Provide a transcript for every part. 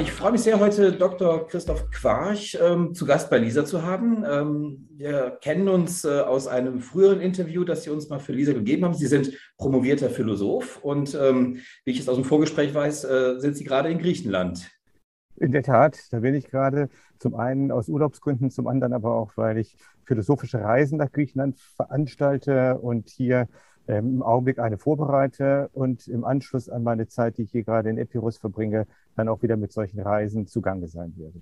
ich freue mich sehr, heute Dr. Christoph Quarch ähm, zu Gast bei Lisa zu haben. Ähm, wir kennen uns äh, aus einem früheren Interview, das Sie uns mal für Lisa gegeben haben. Sie sind promovierter Philosoph und ähm, wie ich es aus dem Vorgespräch weiß, äh, sind Sie gerade in Griechenland. In der Tat, da bin ich gerade zum einen aus Urlaubsgründen, zum anderen aber auch, weil ich philosophische Reisen nach Griechenland veranstalte und hier ähm, im Augenblick eine vorbereite und im Anschluss an meine Zeit, die ich hier gerade in Epirus verbringe, dann auch wieder mit solchen Reisen zugange sein werde.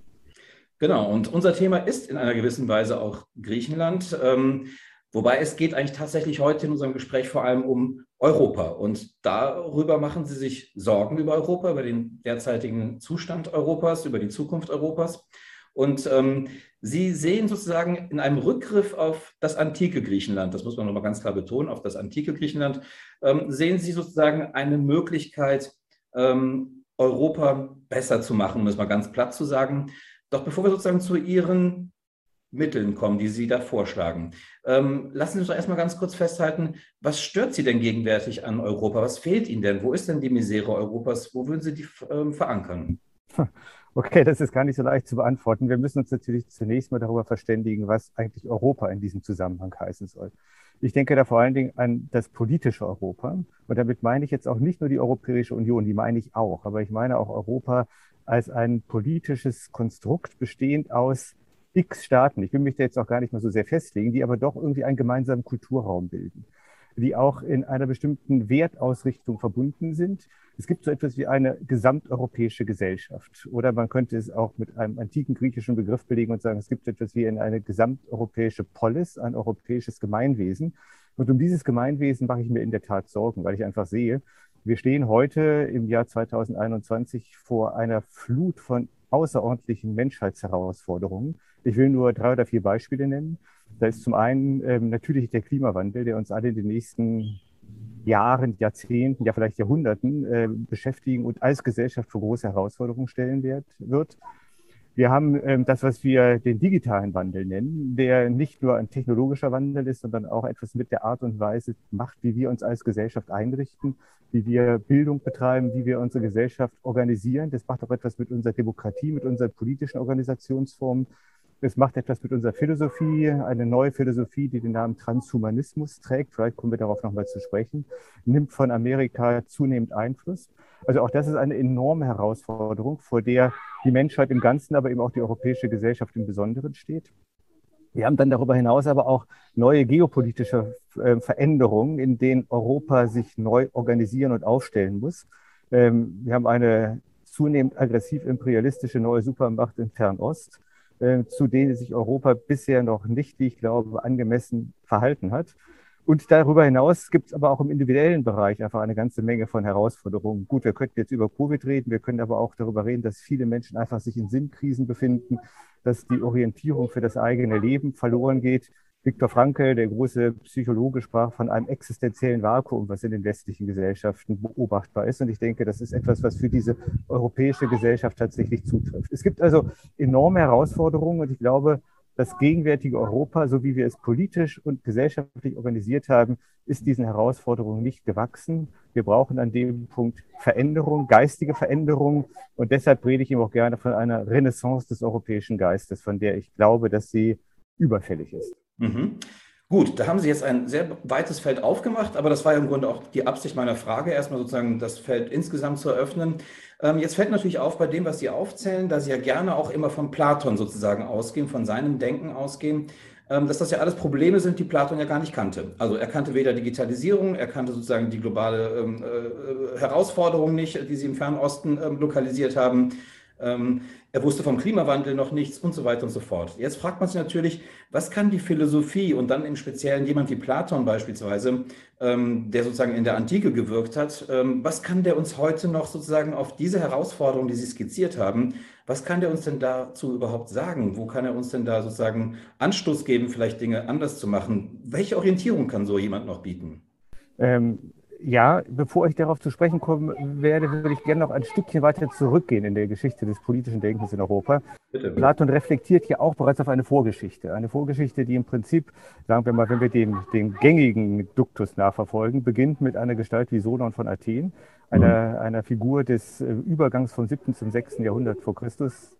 Genau, und unser Thema ist in einer gewissen Weise auch Griechenland. Ähm, wobei es geht eigentlich tatsächlich heute in unserem Gespräch vor allem um Europa. Und darüber machen Sie sich Sorgen über Europa, über den derzeitigen Zustand Europas, über die Zukunft Europas. Und ähm, Sie sehen sozusagen in einem Rückgriff auf das antike Griechenland, das muss man nochmal ganz klar betonen, auf das antike Griechenland, ähm, sehen Sie sozusagen eine Möglichkeit, ähm, Europa besser zu machen, um es mal ganz platt zu sagen. Doch bevor wir sozusagen zu Ihren Mitteln kommen, die Sie da vorschlagen, ähm, lassen Sie uns doch erstmal ganz kurz festhalten, was stört Sie denn gegenwärtig an Europa? Was fehlt Ihnen denn? Wo ist denn die Misere Europas? Wo würden Sie die ähm, verankern? Okay, das ist gar nicht so leicht zu beantworten. Wir müssen uns natürlich zunächst mal darüber verständigen, was eigentlich Europa in diesem Zusammenhang heißen soll. Ich denke da vor allen Dingen an das politische Europa. Und damit meine ich jetzt auch nicht nur die Europäische Union, die meine ich auch, aber ich meine auch Europa als ein politisches Konstrukt bestehend aus x Staaten. Ich will mich da jetzt auch gar nicht mal so sehr festlegen, die aber doch irgendwie einen gemeinsamen Kulturraum bilden die auch in einer bestimmten Wertausrichtung verbunden sind. Es gibt so etwas wie eine gesamteuropäische Gesellschaft. Oder man könnte es auch mit einem antiken griechischen Begriff belegen und sagen, es gibt etwas wie eine gesamteuropäische Polis, ein europäisches Gemeinwesen. Und um dieses Gemeinwesen mache ich mir in der Tat Sorgen, weil ich einfach sehe, wir stehen heute im Jahr 2021 vor einer Flut von außerordentlichen Menschheitsherausforderungen. Ich will nur drei oder vier Beispiele nennen. Da ist zum einen ähm, natürlich der Klimawandel, der uns alle in den nächsten Jahren, Jahrzehnten, ja vielleicht Jahrhunderten äh, beschäftigen und als Gesellschaft vor große Herausforderungen stellen wird. Wir haben ähm, das, was wir den digitalen Wandel nennen, der nicht nur ein technologischer Wandel ist, sondern auch etwas mit der Art und Weise macht, wie wir uns als Gesellschaft einrichten, wie wir Bildung betreiben, wie wir unsere Gesellschaft organisieren. Das macht auch etwas mit unserer Demokratie, mit unseren politischen Organisationsformen. Es macht etwas mit unserer Philosophie, eine neue Philosophie, die den Namen Transhumanismus trägt. Vielleicht kommen wir darauf nochmal zu sprechen. Nimmt von Amerika zunehmend Einfluss. Also auch das ist eine enorme Herausforderung, vor der die Menschheit im Ganzen, aber eben auch die europäische Gesellschaft im Besonderen steht. Wir haben dann darüber hinaus aber auch neue geopolitische äh, Veränderungen, in denen Europa sich neu organisieren und aufstellen muss. Ähm, wir haben eine zunehmend aggressiv imperialistische neue Supermacht in Fernost. Äh, zu denen sich Europa bisher noch nicht, wie ich glaube, angemessen verhalten hat. Und darüber hinaus gibt es aber auch im individuellen Bereich einfach eine ganze Menge von Herausforderungen. Gut, wir könnten jetzt über Covid reden, wir können aber auch darüber reden, dass viele Menschen einfach sich in Sinnkrisen befinden, dass die Orientierung für das eigene Leben verloren geht, Viktor Frankl, der große Psychologe, sprach von einem existenziellen Vakuum, was in den westlichen Gesellschaften beobachtbar ist. Und ich denke, das ist etwas, was für diese europäische Gesellschaft tatsächlich zutrifft. Es gibt also enorme Herausforderungen und ich glaube, das gegenwärtige Europa, so wie wir es politisch und gesellschaftlich organisiert haben, ist diesen Herausforderungen nicht gewachsen. Wir brauchen an dem Punkt Veränderung, geistige Veränderung. Und deshalb rede ich ihm auch gerne von einer Renaissance des europäischen Geistes, von der ich glaube, dass sie überfällig ist. Mhm. Gut, da haben Sie jetzt ein sehr weites Feld aufgemacht, aber das war ja im Grunde auch die Absicht meiner Frage, erstmal sozusagen das Feld insgesamt zu eröffnen. Ähm, jetzt fällt natürlich auf bei dem, was Sie aufzählen, dass Sie ja gerne auch immer von Platon sozusagen ausgehen, von seinem Denken ausgehen, ähm, dass das ja alles Probleme sind, die Platon ja gar nicht kannte. Also er kannte weder Digitalisierung, er kannte sozusagen die globale ähm, äh, Herausforderung nicht, die Sie im Fernosten ähm, lokalisiert haben. Ähm, er wusste vom Klimawandel noch nichts und so weiter und so fort. Jetzt fragt man sich natürlich, was kann die Philosophie und dann im Speziellen jemand wie Platon beispielsweise, ähm, der sozusagen in der Antike gewirkt hat, ähm, was kann der uns heute noch sozusagen auf diese Herausforderungen, die Sie skizziert haben, was kann der uns denn dazu überhaupt sagen? Wo kann er uns denn da sozusagen Anstoß geben, vielleicht Dinge anders zu machen? Welche Orientierung kann so jemand noch bieten? Ähm, ja, bevor ich darauf zu sprechen kommen werde, würde ich gerne noch ein Stückchen weiter zurückgehen in der Geschichte des politischen Denkens in Europa. Bitte. Platon reflektiert ja auch bereits auf eine Vorgeschichte. Eine Vorgeschichte, die im Prinzip, sagen wir mal, wenn wir den, den gängigen Duktus nachverfolgen, beginnt mit einer Gestalt wie Solon von Athen, einer, mhm. einer Figur des äh, Übergangs vom 7. zum 6. Jahrhundert vor Christus,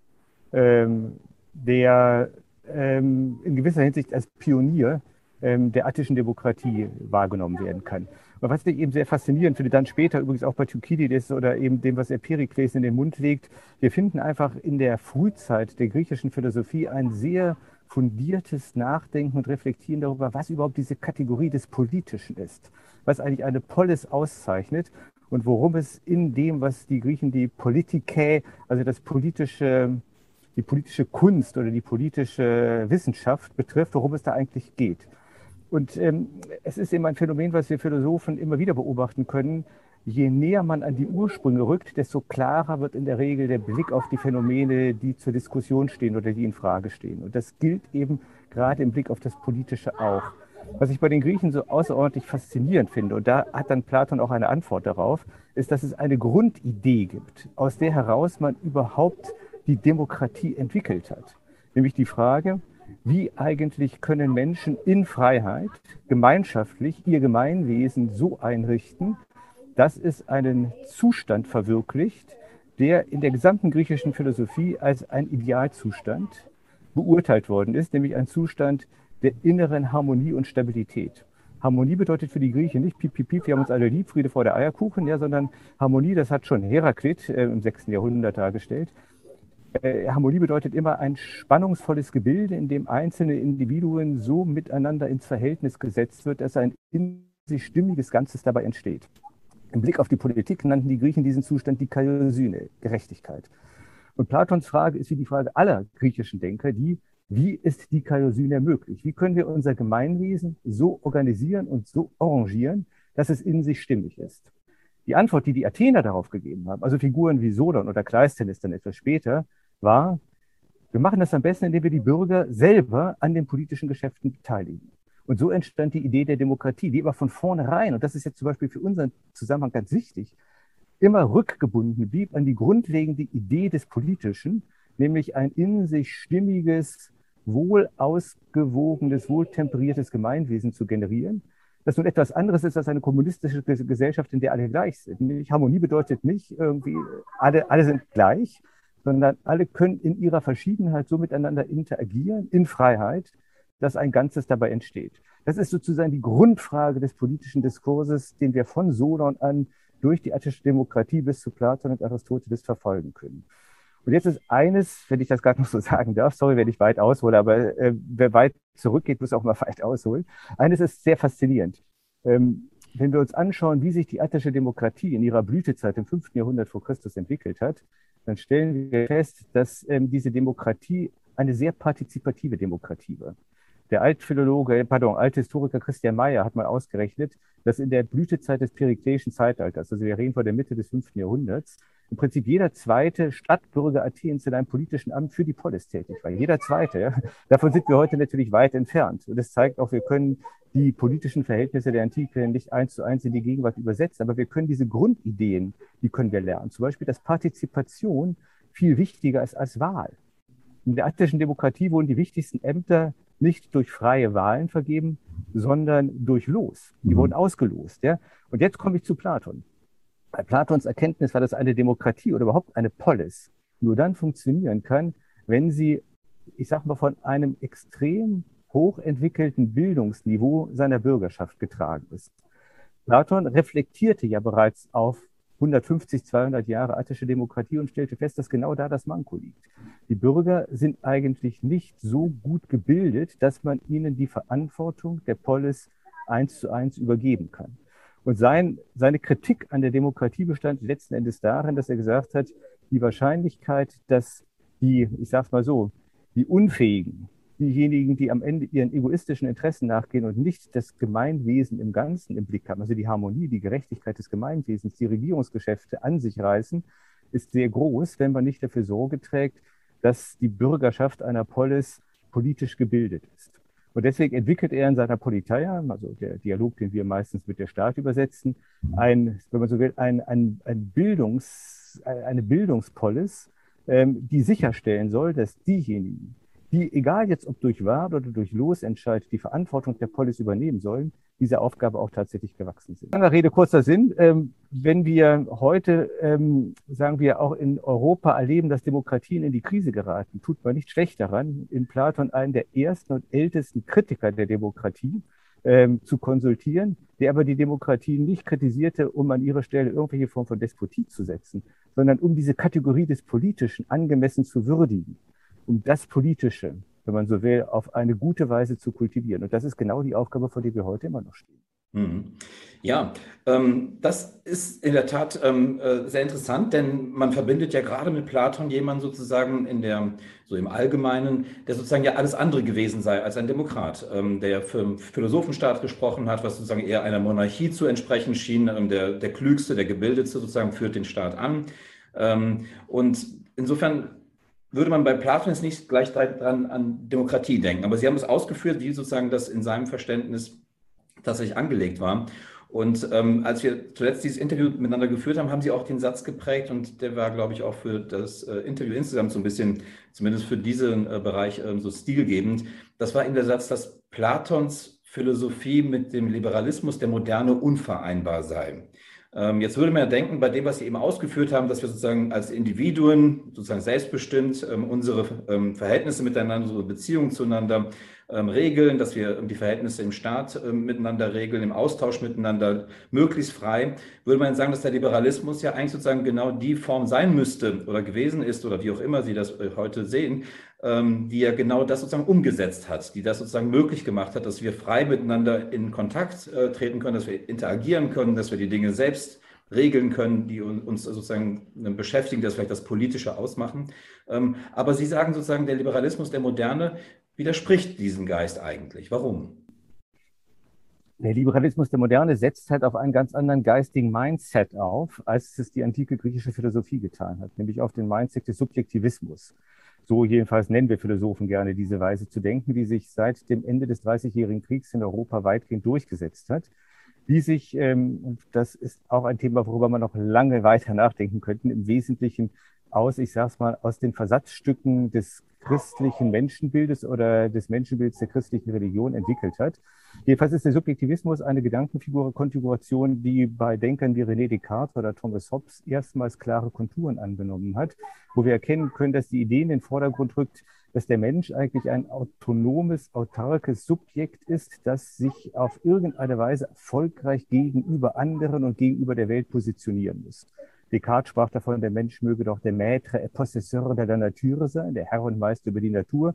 ähm, der ähm, in gewisser Hinsicht als Pionier ähm, der attischen Demokratie wahrgenommen werden kann. Und was ich eben sehr faszinierend finde, dann später übrigens auch bei Thukydides oder eben dem, was er Perikles in den Mund legt, wir finden einfach in der Frühzeit der griechischen Philosophie ein sehr fundiertes Nachdenken und Reflektieren darüber, was überhaupt diese Kategorie des Politischen ist, was eigentlich eine Polis auszeichnet und worum es in dem, was die Griechen die Politikae, also das politische, die politische Kunst oder die politische Wissenschaft betrifft, worum es da eigentlich geht. Und ähm, es ist eben ein Phänomen, was wir Philosophen immer wieder beobachten können. Je näher man an die Ursprünge rückt, desto klarer wird in der Regel der Blick auf die Phänomene, die zur Diskussion stehen oder die in Frage stehen. Und das gilt eben gerade im Blick auf das Politische auch. Was ich bei den Griechen so außerordentlich faszinierend finde, und da hat dann Platon auch eine Antwort darauf, ist, dass es eine Grundidee gibt, aus der heraus man überhaupt die Demokratie entwickelt hat. Nämlich die Frage, wie eigentlich können Menschen in Freiheit gemeinschaftlich ihr Gemeinwesen so einrichten, dass es einen Zustand verwirklicht, der in der gesamten griechischen Philosophie als ein Idealzustand beurteilt worden ist, nämlich ein Zustand der inneren Harmonie und Stabilität. Harmonie bedeutet für die Griechen nicht piep, piep, piep, wir haben uns alle lieb, Friede vor der Eierkuchen, ja, sondern Harmonie, das hat schon Heraklit äh, im 6. Jahrhundert dargestellt, äh, Harmonie bedeutet immer ein spannungsvolles Gebilde, in dem einzelne Individuen so miteinander ins Verhältnis gesetzt wird, dass ein in sich stimmiges Ganzes dabei entsteht. Im Blick auf die Politik nannten die Griechen diesen Zustand die Kaiosyne, Gerechtigkeit. Und Platons Frage ist wie die Frage aller griechischen Denker, die, wie ist die Kaiosyne möglich? Wie können wir unser Gemeinwesen so organisieren und so arrangieren, dass es in sich stimmig ist? Die Antwort, die die Athener darauf gegeben haben, also Figuren wie Solon oder Kleisthenes dann etwas später, war, wir machen das am besten, indem wir die Bürger selber an den politischen Geschäften beteiligen. Und so entstand die Idee der Demokratie, die aber von vornherein, und das ist jetzt zum Beispiel für unseren Zusammenhang ganz wichtig, immer rückgebunden blieb an die grundlegende Idee des Politischen, nämlich ein in sich stimmiges, wohl ausgewogenes, wohltemperiertes Gemeinwesen zu generieren, das nun etwas anderes ist als eine kommunistische Gesellschaft, in der alle gleich sind. Harmonie bedeutet nicht irgendwie, alle, alle sind gleich, sondern alle können in ihrer Verschiedenheit so miteinander interagieren, in Freiheit, dass ein Ganzes dabei entsteht. Das ist sozusagen die Grundfrage des politischen Diskurses, den wir von Solon an durch die attische Demokratie bis zu Platon und Aristoteles verfolgen können. Und jetzt ist eines, wenn ich das gerade noch so sagen darf, sorry, wenn ich weit aushole, aber äh, wer weit zurückgeht, muss auch mal weit ausholen. Eines ist sehr faszinierend. Ähm, wenn wir uns anschauen, wie sich die attische Demokratie in ihrer Blütezeit im 5. Jahrhundert vor Christus entwickelt hat, dann stellen wir fest, dass ähm, diese Demokratie eine sehr partizipative Demokratie war. Der Altphilologe, pardon, Althistoriker Christian Mayer hat mal ausgerechnet, dass in der Blütezeit des perikleischen Zeitalters, also wir reden vor der Mitte des 5. Jahrhunderts, im Prinzip jeder zweite Stadtbürger Athens in einem politischen Amt für die Polis tätig war. Jeder zweite. Ja. Davon sind wir heute natürlich weit entfernt. Und das zeigt auch, wir können die politischen Verhältnisse der Antike nicht eins zu eins in die Gegenwart übersetzen, aber wir können diese Grundideen, die können wir lernen. Zum Beispiel, dass Partizipation viel wichtiger ist als Wahl. In der attischen Demokratie wurden die wichtigsten Ämter nicht durch freie Wahlen vergeben, sondern durch Los. Die mhm. wurden ausgelost. Ja? Und jetzt komme ich zu Platon. Bei Platons Erkenntnis war, dass eine Demokratie oder überhaupt eine Polis nur dann funktionieren kann, wenn sie, ich sage mal, von einem extrem hochentwickelten Bildungsniveau seiner Bürgerschaft getragen ist. Platon reflektierte ja bereits auf 150, 200 Jahre attische Demokratie und stellte fest, dass genau da das Manko liegt. Die Bürger sind eigentlich nicht so gut gebildet, dass man ihnen die Verantwortung der Polis eins zu eins übergeben kann. Und sein, seine Kritik an der Demokratie bestand letzten Endes darin, dass er gesagt hat, die Wahrscheinlichkeit, dass die, ich sage es mal so, die Unfähigen, diejenigen, die am Ende ihren egoistischen Interessen nachgehen und nicht das Gemeinwesen im Ganzen im Blick haben, also die Harmonie, die Gerechtigkeit des Gemeinwesens, die Regierungsgeschäfte an sich reißen, ist sehr groß, wenn man nicht dafür Sorge trägt, dass die Bürgerschaft einer Polis politisch gebildet ist. Und deswegen entwickelt er in seiner Politeia, also der Dialog, den wir meistens mit der Staat übersetzen, ein, wenn man so will, ein, ein, ein Bildungs, eine Bildungspolis, ähm, die sicherstellen soll, dass diejenigen, die, egal jetzt ob durch Wahl oder durch Losentscheid, die Verantwortung der Polis übernehmen sollen, dieser Aufgabe auch tatsächlich gewachsen sind. Langer Rede, kurzer Sinn. Ähm, wenn wir heute, ähm, sagen wir, auch in Europa erleben, dass Demokratien in die Krise geraten, tut man nicht schlecht daran, in Platon einen der ersten und ältesten Kritiker der Demokratie ähm, zu konsultieren, der aber die Demokratie nicht kritisierte, um an ihre Stelle irgendwelche Form von Despotie zu setzen, sondern um diese Kategorie des Politischen angemessen zu würdigen, um das Politische wenn man so will, auf eine gute Weise zu kultivieren. Und das ist genau die Aufgabe, vor der wir heute immer noch stehen. Mhm. Ja, ähm, das ist in der Tat ähm, äh, sehr interessant, denn man verbindet ja gerade mit Platon jemanden sozusagen in der, so im Allgemeinen, der sozusagen ja alles andere gewesen sei als ein Demokrat, ähm, der für Philosophenstaat gesprochen hat, was sozusagen eher einer Monarchie zu entsprechen schien. Der, der Klügste, der Gebildete sozusagen führt den Staat an. Und insofern würde man bei Platon jetzt nicht gleich dran an Demokratie denken. Aber Sie haben es ausgeführt, wie sozusagen das in seinem Verständnis tatsächlich angelegt war. Und ähm, als wir zuletzt dieses Interview miteinander geführt haben, haben Sie auch den Satz geprägt und der war, glaube ich, auch für das äh, Interview insgesamt so ein bisschen, zumindest für diesen äh, Bereich, äh, so stilgebend. Das war eben der Satz, dass Platons Philosophie mit dem Liberalismus der Moderne unvereinbar sei. Ähm, jetzt würde man ja denken, bei dem, was Sie eben ausgeführt haben, dass wir sozusagen als Individuen, sozusagen selbstbestimmt, ähm, unsere ähm, Verhältnisse miteinander, unsere Beziehungen zueinander regeln, dass wir die Verhältnisse im Staat miteinander regeln, im Austausch miteinander möglichst frei, würde man sagen, dass der Liberalismus ja eigentlich sozusagen genau die Form sein müsste oder gewesen ist oder wie auch immer Sie das äh, heute sehen, ähm, die ja genau das sozusagen umgesetzt hat, die das sozusagen möglich gemacht hat, dass wir frei miteinander in Kontakt äh, treten können, dass wir interagieren können, dass wir die Dinge selbst regeln können, die uns sozusagen beschäftigen, das vielleicht das Politische ausmachen. Ähm, aber Sie sagen sozusagen, der Liberalismus der Moderne widerspricht diesem Geist eigentlich. Warum? Der Liberalismus der Moderne setzt halt auf einen ganz anderen geistigen Mindset auf, als es die antike griechische Philosophie getan hat, nämlich auf den Mindset des Subjektivismus. So jedenfalls nennen wir Philosophen gerne diese Weise zu denken, die sich seit dem Ende des Dreißigjährigen Kriegs in Europa weitgehend durchgesetzt hat, die sich, ähm, das ist auch ein Thema, worüber man noch lange weiter nachdenken könnte, im Wesentlichen aus, ich sage es mal, aus den Versatzstücken des christlichen Menschenbildes oder des Menschenbilds der christlichen Religion entwickelt hat. Jedenfalls ist der Subjektivismus eine Gedankenfigur-Konfiguration, die bei Denkern wie René Descartes oder Thomas Hobbes erstmals klare Konturen angenommen hat, wo wir erkennen können, dass die Idee in den Vordergrund rückt, dass der Mensch eigentlich ein autonomes, autarkes Subjekt ist, das sich auf irgendeine Weise erfolgreich gegenüber anderen und gegenüber der Welt positionieren muss. Descartes sprach davon, der Mensch möge doch der Maître et Possesseur de la Nature sein, der Herr und Meister über die Natur.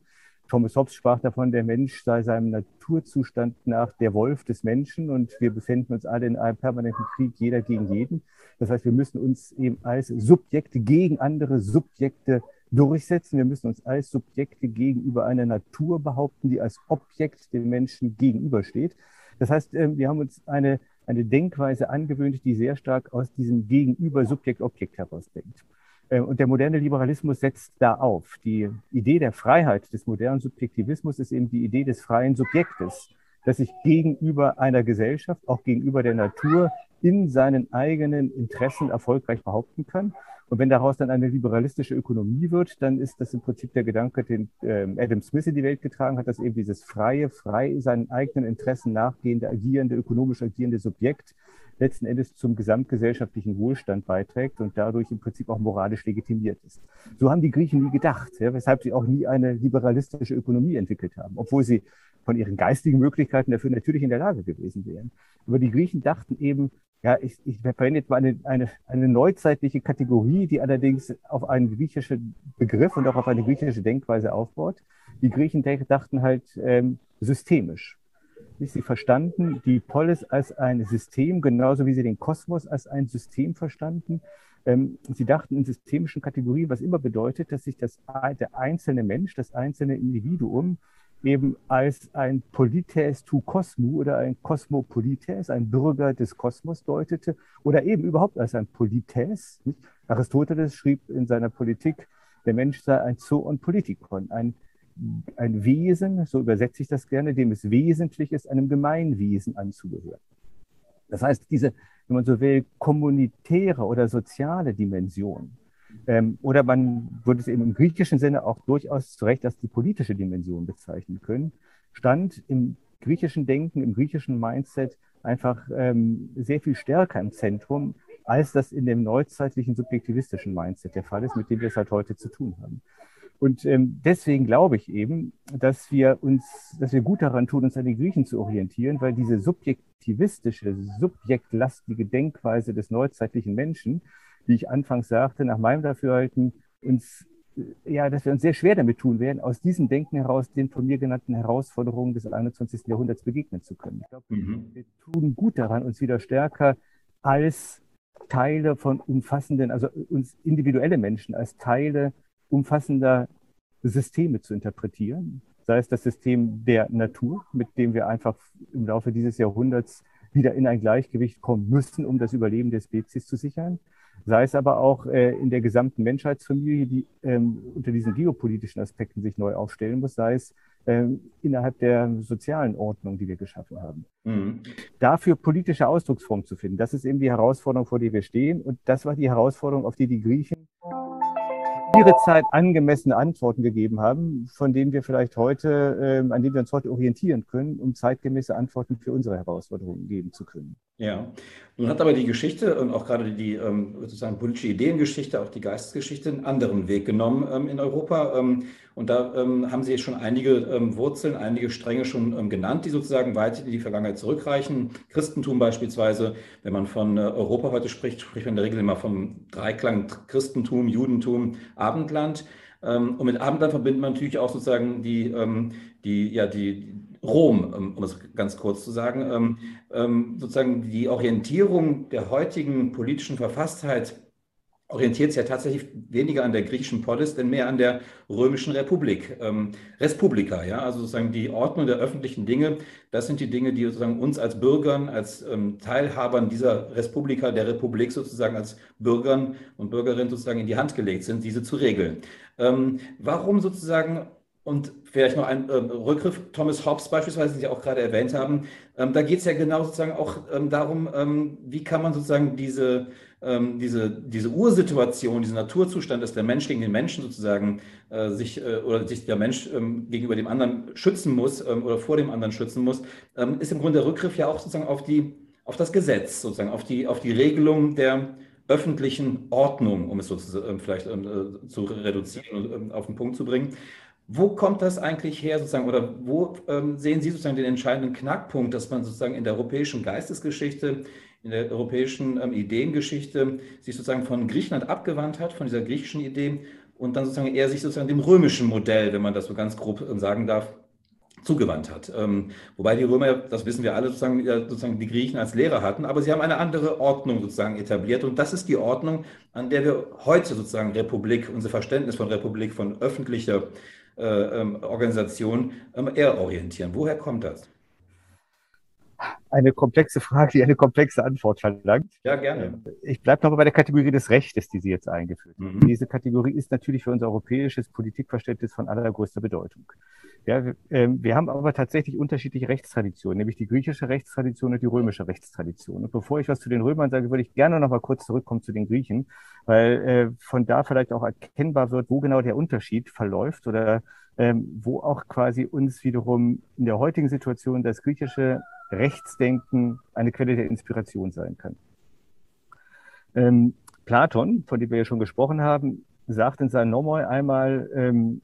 Thomas Hobbes sprach davon, der Mensch sei seinem Naturzustand nach der Wolf des Menschen und wir befinden uns alle in einem permanenten Krieg, jeder gegen jeden. Das heißt, wir müssen uns eben als Subjekte gegen andere Subjekte durchsetzen. Wir müssen uns als Subjekte gegenüber einer Natur behaupten, die als Objekt dem Menschen gegenübersteht. Das heißt, ähm, wir haben uns eine eine Denkweise angewöhnt, die sehr stark aus diesem Gegenüber Subjekt-Objekt herausdenkt. Äh, und der moderne Liberalismus setzt da auf. Die Idee der Freiheit des modernen Subjektivismus ist eben die Idee des freien Subjektes, das sich gegenüber einer Gesellschaft, auch gegenüber der Natur, in seinen eigenen Interessen erfolgreich behaupten kann. Und wenn daraus dann eine liberalistische Ökonomie wird, dann ist das im Prinzip der Gedanke, den äh, Adam Smith in die Welt getragen hat, dass eben dieses freie, frei seinen eigenen Interessen nachgehende, agierende, ökonomisch agierende Subjekt letzten Endes zum gesamtgesellschaftlichen Wohlstand beiträgt und dadurch im Prinzip auch moralisch legitimiert ist. So haben die Griechen nie gedacht, ja, weshalb sie auch nie eine liberalistische Ökonomie entwickelt haben, obwohl sie von ihren geistigen Möglichkeiten dafür natürlich in der Lage gewesen wären. Aber die Griechen dachten eben, ja, ich, ich verwende jetzt mal eine, eine, eine neuzeitliche Kategorie, die allerdings auf einen griechischen Begriff und auch auf eine griechische Denkweise aufbaut. Die Griechen dachten halt ähm, systemisch. Sie verstanden die Polis als ein System, genauso wie sie den Kosmos als ein System verstanden. Ähm, sie dachten in systemischen Kategorien, was immer bedeutet, dass sich das, der einzelne Mensch, das einzelne Individuum eben als ein Polites tu Cosmu oder ein Kosmopolites, ein Bürger des Kosmos deutete oder eben überhaupt als ein Polites. Aristoteles schrieb in seiner Politik, der Mensch sei ein Zoon Politikon, ein ein Wesen, so übersetze ich das gerne, dem es wesentlich ist, einem Gemeinwesen anzugehören. Das heißt, diese, wenn man so will, kommunitäre oder soziale Dimension, ähm, oder man würde es eben im griechischen Sinne auch durchaus zu Recht als die politische Dimension bezeichnen können, stand im griechischen Denken, im griechischen Mindset einfach ähm, sehr viel stärker im Zentrum, als das in dem neuzeitlichen subjektivistischen Mindset der Fall ist, mit dem wir es halt heute zu tun haben. Und ähm, deswegen glaube ich eben, dass wir uns, dass wir gut daran tun, uns an den Griechen zu orientieren, weil diese subjektivistische, subjektlastige Denkweise des neuzeitlichen Menschen, wie ich anfangs sagte, nach meinem Dafürhalten uns äh, ja, dass wir uns sehr schwer damit tun werden, aus diesem Denken heraus den von mir genannten Herausforderungen des 21. Jahrhunderts begegnen zu können. Ich glaube, mhm. wir tun gut daran, uns wieder stärker als Teile von umfassenden, also uns individuelle Menschen als Teile umfassender Systeme zu interpretieren. Sei es das System der Natur, mit dem wir einfach im Laufe dieses Jahrhunderts wieder in ein Gleichgewicht kommen müssen, um das Überleben der Spezies zu sichern. Sei es aber auch äh, in der gesamten Menschheitsfamilie, die ähm, unter diesen geopolitischen Aspekten sich neu aufstellen muss, sei es ähm, innerhalb der sozialen Ordnung, die wir geschaffen haben. Mhm. Dafür politische Ausdrucksform zu finden, das ist eben die Herausforderung, vor der wir stehen. Und das war die Herausforderung, auf die die Griechen ihre Zeit angemessene Antworten gegeben haben, von denen wir vielleicht heute, äh, an denen wir uns heute orientieren können, um zeitgemäße Antworten für unsere Herausforderungen geben zu können. Ja, nun hat aber die Geschichte und auch gerade die ähm, sozusagen politische Ideengeschichte, auch die Geistesgeschichte einen anderen Weg genommen ähm, in Europa. Ähm, und da haben Sie schon einige Wurzeln, einige Stränge schon genannt, die sozusagen weit in die Vergangenheit zurückreichen. Christentum beispielsweise, wenn man von äh, Europa heute spricht, spricht man in der Regel immer vom Dreiklang Christentum, Judentum, Abendland. und mit Abendland verbindet man natürlich auch sozusagen die, die, ja, die, Rom, ähm, um es ganz kurz zu sagen, ähm, ähm, sozusagen die Orientierung der heutigen politischen Verfasstheit orientiert sich ja tatsächlich weniger an der griechischen Polis, denn mehr an der römischen Republik. Ähm, Respublika, ja, also sozusagen die Ordnung der öffentlichen Dinge, das sind die Dinge, die sozusagen uns als Bürgern, als ähm, Teilhabern dieser Respublika, der Republik sozusagen als Bürgern und Bürgerinnen sozusagen in die Hand gelegt sind, diese zu regeln. Ähm, warum sozusagen und vielleicht noch ein äh, Rückgriff, Thomas Hobbes beispielsweise, den Sie auch gerade erwähnt haben, ähm, da geht es ja genau sozusagen auch ähm, darum, ähm, wie kann man sozusagen diese, ähm, diese, diese Ursituation, diesen Naturzustand, dass der Mensch gegen den Menschen sozusagen äh, sich äh, oder sich der Mensch ähm, gegenüber dem anderen schützen muss ähm, oder vor dem anderen schützen muss, ist im Grunde der Rückgriff ja auch sozusagen auf die, auf das Gesetz, sozusagen, auf die, auf die Regelung der öffentlichen Ordnung, um es sozusagen vielleicht äh, zu reduzieren und auf den Punkt zu bringen. Wo kommt das eigentlich her sozusagen oder wo ähm, sehen Sie sozusagen den entscheidenden Knackpunkt, dass man sozusagen in der europäischen Geistesgeschichte, in der europäischen ähm, Ideengeschichte sich sozusagen von Griechenland abgewandt hat, von dieser griechischen Idee und dann sozusagen eher sich sozusagen dem römischen Modell, wenn man das so ganz grob ähm, sagen darf, zugewandt hat. Ähm, wobei die Römer, das wissen wir alle, sozusagen, ja, sozusagen die Griechen als Lehrer hatten, aber sie haben eine andere Ordnung sozusagen etabliert und das ist die Ordnung, an der wir heute sozusagen Republik, unser Verständnis von Republik, von öffentlicher Organisation ähm, eher orientieren. Woher kommt das? Eine komplexe Frage, die eine komplexe Antwort verlangt. Ja, gerne. Ich bleibe noch bei der Kategorie des Rechtes, die Sie jetzt eingeführt haben. Mhm. Diese Kategorie ist natürlich für unser europäisches Politikverständnis von allergrößter Bedeutung. Ja, wir, äh, wir haben aber tatsächlich unterschiedliche Rechtstraditionen, nämlich die griechische Rechtstradition und die römische Rechtstradition. Und bevor ich was zu den Römern sage, würde ich gerne noch mal kurz zurückkommen zu den Griechen, weil äh, von da vielleicht auch erkennbar wird, wo genau der Unterschied verläuft oder ähm, wo auch quasi uns wiederum in der heutigen Situation das griechische Rechtsdenken eine Quelle der Inspiration sein kann. Ähm, Platon, von dem wir ja schon gesprochen haben, sagt in seinem Nomoi einmal, ähm,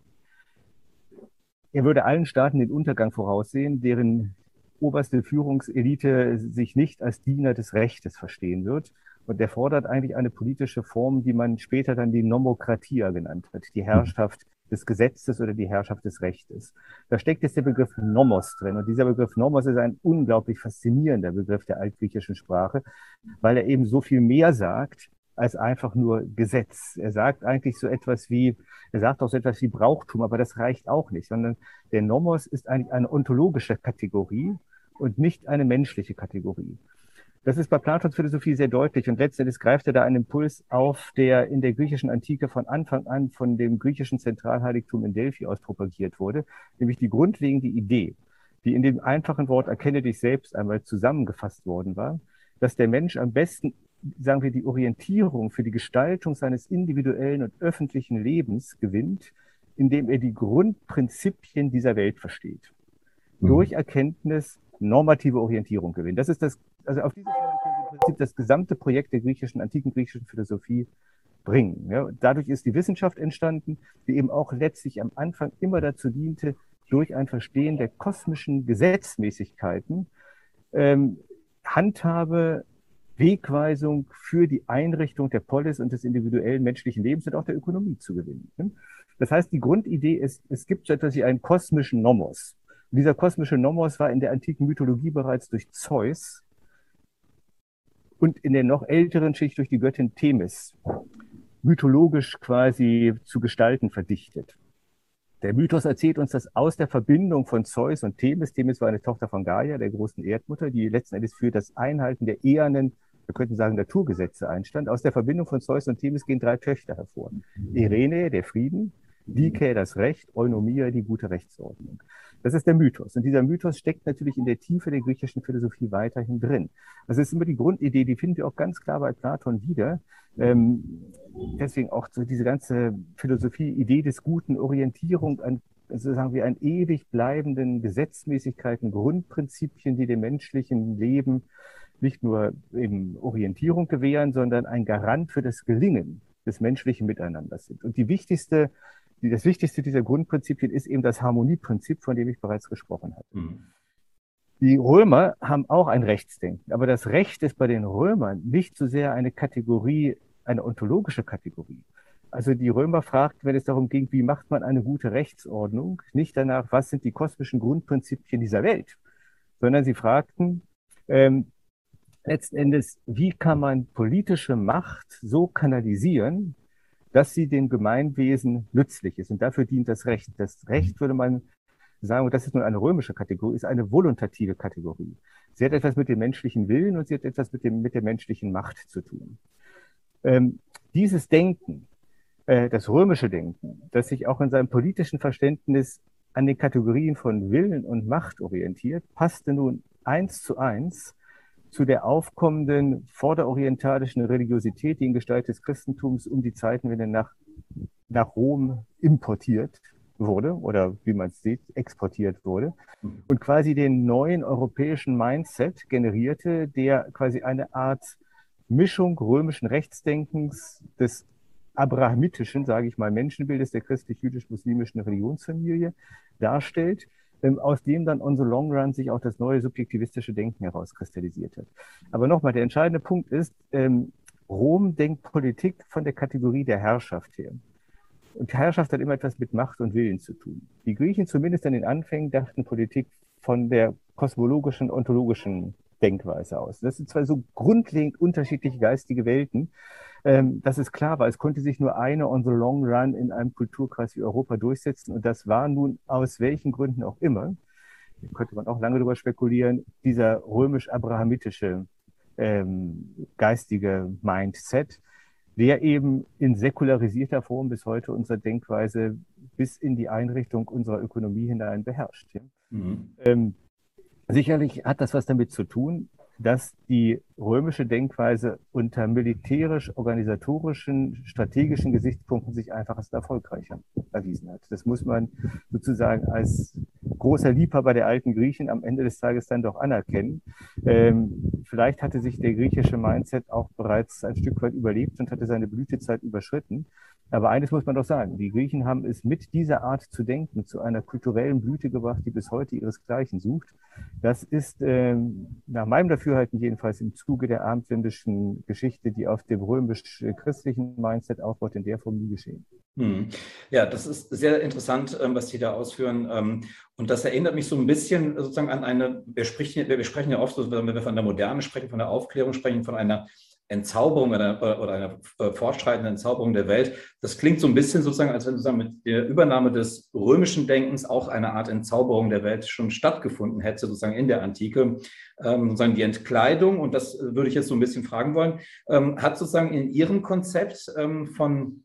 er würde allen Staaten den Untergang voraussehen, deren oberste Führungselite sich nicht als Diener des Rechtes verstehen wird. Und er fordert eigentlich eine politische Form, die man später dann die Nomokratia genannt hat, die Herrschaft des Gesetzes oder die Herrschaft des Rechtes. Da steckt jetzt der Begriff Nomos drin. Und dieser Begriff Nomos ist ein unglaublich faszinierender Begriff der altgriechischen Sprache, weil er eben so viel mehr sagt als einfach nur Gesetz. Er sagt eigentlich so etwas wie, er sagt auch so etwas wie Brauchtum, aber das reicht auch nicht, sondern der Nomos ist eigentlich eine ontologische Kategorie und nicht eine menschliche Kategorie. Das ist bei Platons Philosophie sehr deutlich und letztendlich greift er da einen Impuls auf, der in der griechischen Antike von Anfang an von dem griechischen Zentralheiligtum in Delphi aus propagiert wurde, nämlich die grundlegende Idee, die in dem einfachen Wort erkenne dich selbst einmal zusammengefasst worden war, dass der Mensch am besten, sagen wir, die Orientierung für die Gestaltung seines individuellen und öffentlichen Lebens gewinnt, indem er die Grundprinzipien dieser Welt versteht. Mhm. Durch Erkenntnis normative Orientierung gewinnt. Das ist das, also auf diese Weise können Sie im Prinzip das gesamte Projekt der griechischen, antiken griechischen Philosophie bringen. Ja, dadurch ist die Wissenschaft entstanden, die eben auch letztlich am Anfang immer dazu diente, durch ein Verstehen der kosmischen Gesetzmäßigkeiten ähm, Handhabe, Wegweisung für die Einrichtung der Polis und des individuellen menschlichen Lebens und auch der Ökonomie zu gewinnen. Das heißt, die Grundidee ist, es gibt so etwas wie einen kosmischen Nomos. Und dieser kosmische Nomos war in der antiken Mythologie bereits durch Zeus und in der noch älteren Schicht durch die Göttin Themis mythologisch quasi zu Gestalten verdichtet. Der Mythos erzählt uns, dass aus der Verbindung von Zeus und Themis, Themis war eine Tochter von Gaia, der großen Erdmutter, die letzten Endes für das Einhalten der ehernen, wir könnten sagen, Naturgesetze einstand. Aus der Verbindung von Zeus und Themis gehen drei Töchter hervor. Irene, der Frieden, Dike, das Recht, Eunomia, die gute Rechtsordnung. Das ist der Mythos. Und dieser Mythos steckt natürlich in der Tiefe der griechischen Philosophie weiterhin drin. Das ist immer die Grundidee, die finden wir auch ganz klar bei Platon wieder. Ähm, deswegen auch so diese ganze Philosophie, Idee des Guten, Orientierung an also sagen wir, an ewig bleibenden Gesetzmäßigkeiten, Grundprinzipien, die dem menschlichen Leben nicht nur eben Orientierung gewähren, sondern ein Garant für das Gelingen des menschlichen Miteinanders sind. Und die wichtigste das Wichtigste dieser Grundprinzipien ist eben das Harmonieprinzip, von dem ich bereits gesprochen habe. Mhm. Die Römer haben auch ein Rechtsdenken, aber das Recht ist bei den Römern nicht so sehr eine Kategorie, eine ontologische Kategorie. Also die Römer fragten, wenn es darum ging, wie macht man eine gute Rechtsordnung, nicht danach, was sind die kosmischen Grundprinzipien dieser Welt, sondern sie fragten ähm, letzten Endes, wie kann man politische Macht so kanalisieren, dass sie dem Gemeinwesen nützlich ist. Und dafür dient das Recht. Das Recht würde man sagen, und das ist nur eine römische Kategorie, ist eine volontative Kategorie. Sie hat etwas mit dem menschlichen Willen und sie hat etwas mit, dem, mit der menschlichen Macht zu tun. Ähm, dieses Denken, äh, das römische Denken, das sich auch in seinem politischen Verständnis an den Kategorien von Willen und Macht orientiert, passte nun eins zu eins zu der aufkommenden vorderorientalischen Religiosität, die in Gestalt des Christentums um die Zeitenwende nach, nach Rom importiert wurde oder wie man es sieht, exportiert wurde und quasi den neuen europäischen Mindset generierte, der quasi eine Art Mischung römischen Rechtsdenkens des abrahamitischen, sage ich mal, Menschenbildes der christlich-jüdisch-muslimischen Religionsfamilie darstellt aus dem dann on the long run sich auch das neue subjektivistische Denken herauskristallisiert hat. Aber nochmal, der entscheidende Punkt ist, ähm, Rom denkt Politik von der Kategorie der Herrschaft her. Und Herrschaft hat immer etwas mit Macht und Willen zu tun. Die Griechen zumindest an den Anfängen dachten Politik von der kosmologischen, ontologischen Denkweise aus. Das sind zwei so grundlegend unterschiedliche geistige Welten, ähm, dass es klar war, es konnte sich nur eine on the long run in einem Kulturkreis wie Europa durchsetzen. Und das war nun aus welchen Gründen auch immer, da könnte man auch lange darüber spekulieren, dieser römisch-abrahamitische ähm, geistige Mindset, der eben in säkularisierter Form bis heute unsere Denkweise bis in die Einrichtung unserer Ökonomie hinein beherrscht. Mhm. Ähm, sicherlich hat das was damit zu tun, dass die römische Denkweise unter militärisch-organisatorischen, strategischen Gesichtspunkten sich einfach als erfolgreicher erwiesen hat. Das muss man sozusagen als großer Liebhaber der alten Griechen am Ende des Tages dann doch anerkennen. Ähm, vielleicht hatte sich der griechische Mindset auch bereits ein Stück weit überlebt und hatte seine Blütezeit überschritten. Aber eines muss man doch sagen, die Griechen haben es mit dieser Art zu denken zu einer kulturellen Blüte gebracht, die bis heute ihresgleichen sucht. Das ist ähm, nach meinem Dafürhalten jedenfalls im Zuge der abendländischen Geschichte, die auf dem römisch-christlichen Mindset aufbaut, in der Form nie geschehen. Hm. Ja, das ist sehr interessant, ähm, was Sie da ausführen. Und das erinnert mich so ein bisschen sozusagen an eine, wir sprechen, wir sprechen ja oft, wenn wir von der Moderne sprechen, von der Aufklärung sprechen, von einer Entzauberung oder, oder einer äh, fortschreitenden Entzauberung der Welt. Das klingt so ein bisschen sozusagen, als wenn sozusagen mit der Übernahme des römischen Denkens auch eine Art Entzauberung der Welt schon stattgefunden hätte, sozusagen in der Antike. Ähm, sozusagen die Entkleidung, und das würde ich jetzt so ein bisschen fragen wollen, ähm, hat sozusagen in Ihrem Konzept ähm, von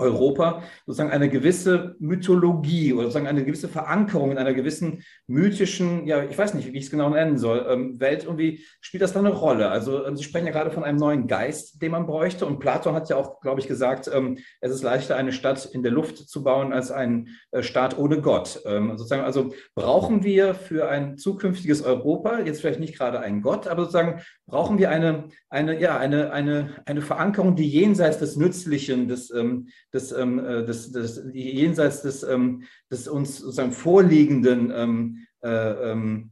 Europa sozusagen eine gewisse Mythologie oder sozusagen eine gewisse Verankerung in einer gewissen mythischen, ja, ich weiß nicht, wie ich es genau nennen soll, ähm, Welt irgendwie spielt das da eine Rolle. Also ähm, Sie sprechen ja gerade von einem neuen Geist, den man bräuchte und Platon hat ja auch, glaube ich, gesagt, ähm, es ist leichter, eine Stadt in der Luft zu bauen als ein äh, Staat ohne Gott. Ähm, sozusagen, also brauchen wir für ein zukünftiges Europa, jetzt vielleicht nicht gerade einen Gott, aber sozusagen brauchen wir eine, eine, ja, eine, eine, eine Verankerung, die jenseits des Nützlichen, des, ähm, des, ähm, äh, des, des, jenseits des, ähm, des uns sozusagen vorliegenden, ähm, äh, ähm,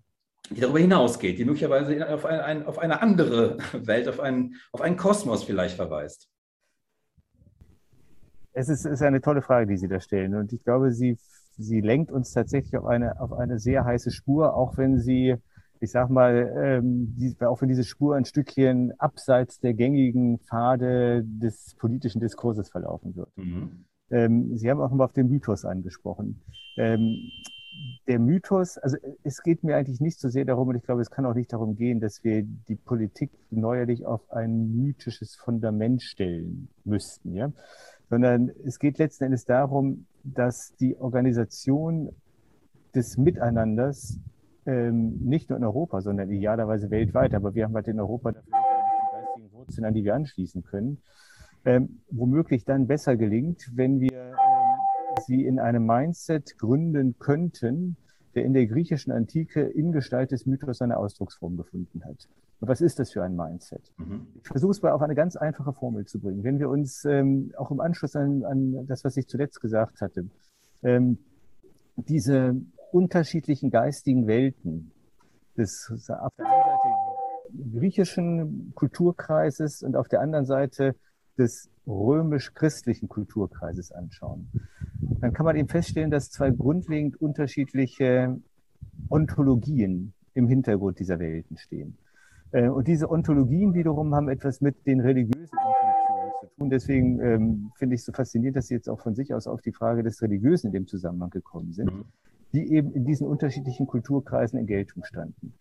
die darüber hinausgeht, die möglicherweise auf, ein, ein, auf eine andere Welt, auf einen, auf einen Kosmos vielleicht verweist. Es ist, ist eine tolle Frage, die Sie da stellen. Und ich glaube, sie, sie lenkt uns tatsächlich auf eine, auf eine sehr heiße Spur, auch wenn sie ich sag mal, ähm, die, auch wenn diese Spur ein Stückchen abseits der gängigen Pfade des politischen Diskurses verlaufen wird. Mhm. Ähm, Sie haben auch mal auf den Mythos angesprochen. Ähm, der Mythos, also es geht mir eigentlich nicht so sehr darum, und ich glaube, es kann auch nicht darum gehen, dass wir die Politik neuerlich auf ein mythisches Fundament stellen müssten, ja, sondern es geht letzten Endes darum, dass die Organisation des Miteinanders ähm, nicht nur in Europa, sondern idealerweise weltweit. Aber wir haben halt in Europa dafür die geistigen Wurzeln, an die wir anschließen können. Ähm, womöglich dann besser gelingt, wenn wir ähm, sie in einem Mindset gründen könnten, der in der griechischen Antike in Gestalt des Mythos seine Ausdrucksform gefunden hat. Und was ist das für ein Mindset? Mhm. Ich versuche es mal auf eine ganz einfache Formel zu bringen. Wenn wir uns ähm, auch im Anschluss an, an, das, was ich zuletzt gesagt hatte, ähm, diese unterschiedlichen geistigen Welten des auf der einen Seite griechischen Kulturkreises und auf der anderen Seite des römisch-christlichen Kulturkreises anschauen, dann kann man eben feststellen, dass zwei grundlegend unterschiedliche Ontologien im Hintergrund dieser Welten stehen. Äh, und diese Ontologien wiederum haben etwas mit den religiösen Intuitionen zu tun. Deswegen ähm, finde ich es so faszinierend, dass Sie jetzt auch von sich aus auf die Frage des Religiösen in dem Zusammenhang gekommen sind. Mhm die eben in diesen unterschiedlichen Kulturkreisen in Geltung standen.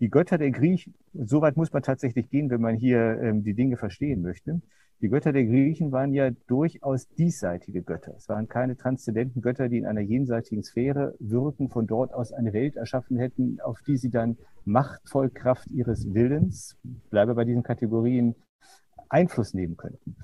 Die Götter der Griechen, so weit muss man tatsächlich gehen, wenn man hier ähm, die Dinge verstehen möchte. Die Götter der Griechen waren ja durchaus diesseitige Götter. Es waren keine transzendenten Götter, die in einer jenseitigen Sphäre wirken, von dort aus eine Welt erschaffen hätten, auf die sie dann machtvoll Kraft ihres Willens, bleibe bei diesen Kategorien, Einfluss nehmen könnten.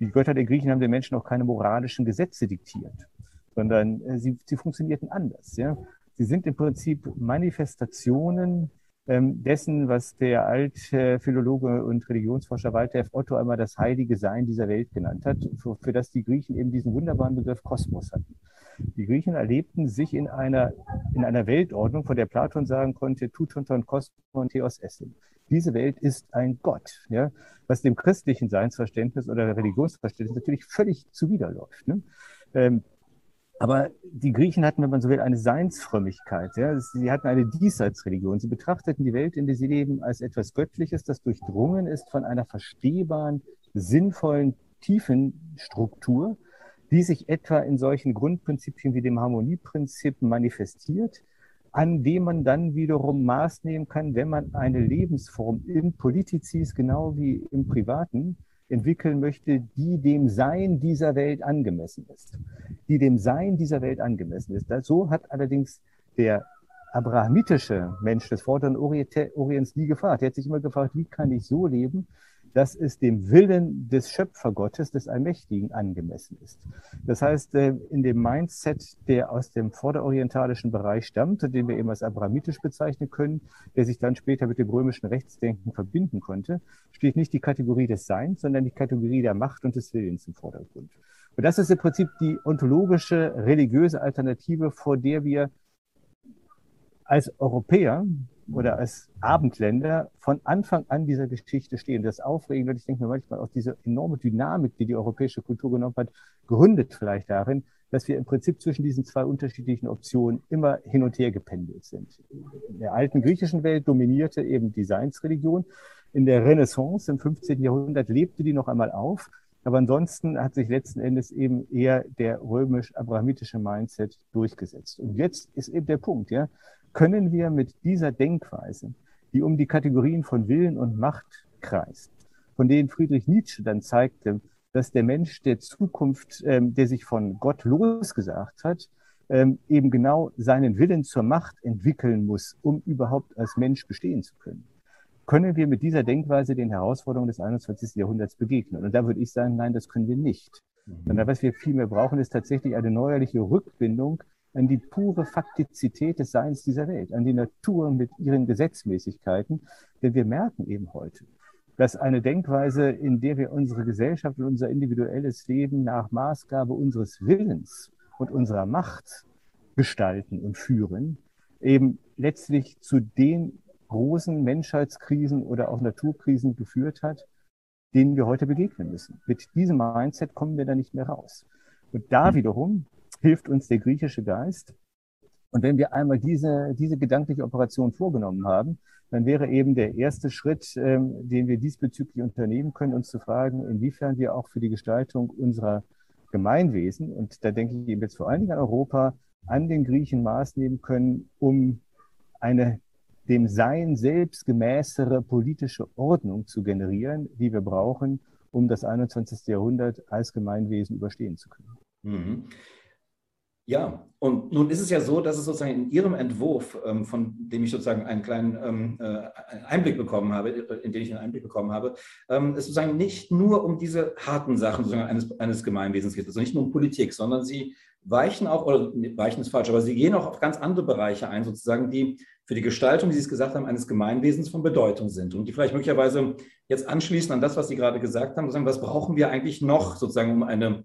Die Götter der Griechen haben den Menschen auch keine moralischen Gesetze diktiert sondern äh, sie, sie funktionierten anders. Ja? Sie sind im Prinzip Manifestationen ähm, dessen, was der Altphilologe und Religionsforscher Walter F. Otto einmal das heilige Sein dieser Welt genannt hat, für, für das die Griechen eben diesen wunderbaren Begriff Kosmos hatten. Die Griechen erlebten sich in einer, in einer Weltordnung, von der Platon sagen konnte, Tutonton Kosmon Theos Essin. Diese Welt ist ein Gott, ja, was dem christlichen Seinsverständnis oder Religionsverständnis natürlich völlig zuwiderläuft. Ne? Ähm, aber die Griechen hatten, wenn man so will, eine Seinsfrömmigkeit. Ja? Sie hatten eine Diesseitsreligion. Sie betrachteten die Welt, in der sie leben, als etwas Göttliches, das durchdrungen ist von einer verstehbaren, sinnvollen, tiefen Struktur, die sich etwa in solchen Grundprinzipien wie dem Harmonieprinzip manifestiert, an dem man dann wiederum Maß nehmen kann, wenn man eine Lebensform im Politicis genau wie im Privaten entwickeln möchte, die dem Sein dieser Welt angemessen ist. Die dem Sein dieser Welt angemessen ist. So hat allerdings der abrahamitische Mensch des Vorderen Orients nie gefragt. Er hat sich immer gefragt, wie kann ich so leben, dass es dem Willen des Schöpfergottes, des Allmächtigen angemessen ist. Das heißt, äh, in dem Mindset, der aus dem vorderorientalischen Bereich stammt, den wir eben als abrahamitisch bezeichnen können, der sich dann später mit dem römischen Rechtsdenken verbinden konnte, steht nicht die Kategorie des Seins, sondern die Kategorie der Macht und des Willens im Vordergrund. Und das ist im Prinzip die ontologische, religiöse Alternative, vor der wir als Europäer oder als Abendländer von Anfang an dieser Geschichte stehen. Das Aufregende, und ich denke mir manchmal auch diese enorme Dynamik, die die europäische Kultur genommen hat, gründet vielleicht darin, dass wir im Prinzip zwischen diesen zwei unterschiedlichen Optionen immer hin und her gependelt sind. In der alten griechischen Welt dominierte eben die Seinsreligion. In der Renaissance im 15. Jahrhundert lebte die noch einmal auf. Aber ansonsten hat sich letzten Endes eben eher der römisch-abrahamitische Mindset durchgesetzt. Und jetzt ist eben der Punkt, ja, können wir mit dieser Denkweise, die um die Kategorien von Willen und Macht kreist, von denen Friedrich Nietzsche dann zeigte, dass der Mensch der Zukunft, ähm, der sich von Gott losgesagt hat, ähm, eben genau seinen Willen zur Macht entwickeln muss, um überhaupt als Mensch bestehen zu können können wir mit dieser Denkweise den Herausforderungen des 21. Jahrhunderts begegnen? Und da würde ich sagen, nein, das können wir nicht. Mhm. Sondern was wir vielmehr brauchen, ist tatsächlich eine neuerliche Rückbindung an die pure Faktizität des Seins dieser Welt, an die Natur mit ihren Gesetzmäßigkeiten. Denn wir merken eben heute, dass eine Denkweise, in der wir unsere Gesellschaft und unser individuelles Leben nach Maßgabe unseres Willens und unserer Macht gestalten und führen, eben letztlich zu den großen Menschheitskrisen oder auch Naturkrisen geführt hat, denen wir heute begegnen müssen. Mit diesem Mindset kommen wir da nicht mehr raus. Und da hm. wiederum hilft uns der griechische Geist. Und wenn wir einmal diese, diese gedankliche Operation vorgenommen haben, dann wäre eben der erste Schritt, ähm, den wir diesbezüglich unternehmen können, uns zu fragen, inwiefern wir auch für die Gestaltung unserer Gemeinwesen, und da denke ich eben jetzt vor allen Dingen an Europa, an den Griechen Maß nehmen können, um eine dem Sein selbst gemäßere politische Ordnung zu generieren, die wir brauchen, um das 21. Jahrhundert als Gemeinwesen überstehen zu können. Mhm. Ja, und nun ist es ja so, dass es sozusagen in Ihrem Entwurf, ähm, von dem ich sozusagen einen kleinen ähm, äh, Einblick bekommen habe, in den ich einen Einblick bekommen habe, ähm, es sozusagen nicht nur um diese harten Sachen sozusagen eines, eines Gemeinwesens geht, also nicht nur um Politik, sondern Sie weichen auch, oder weichen ist falsch, aber Sie gehen auch auf ganz andere Bereiche ein, sozusagen, die für die Gestaltung, wie Sie es gesagt haben, eines Gemeinwesens von Bedeutung sind und die vielleicht möglicherweise jetzt anschließen an das, was Sie gerade gesagt haben, sagen, was brauchen wir eigentlich noch sozusagen, um eine,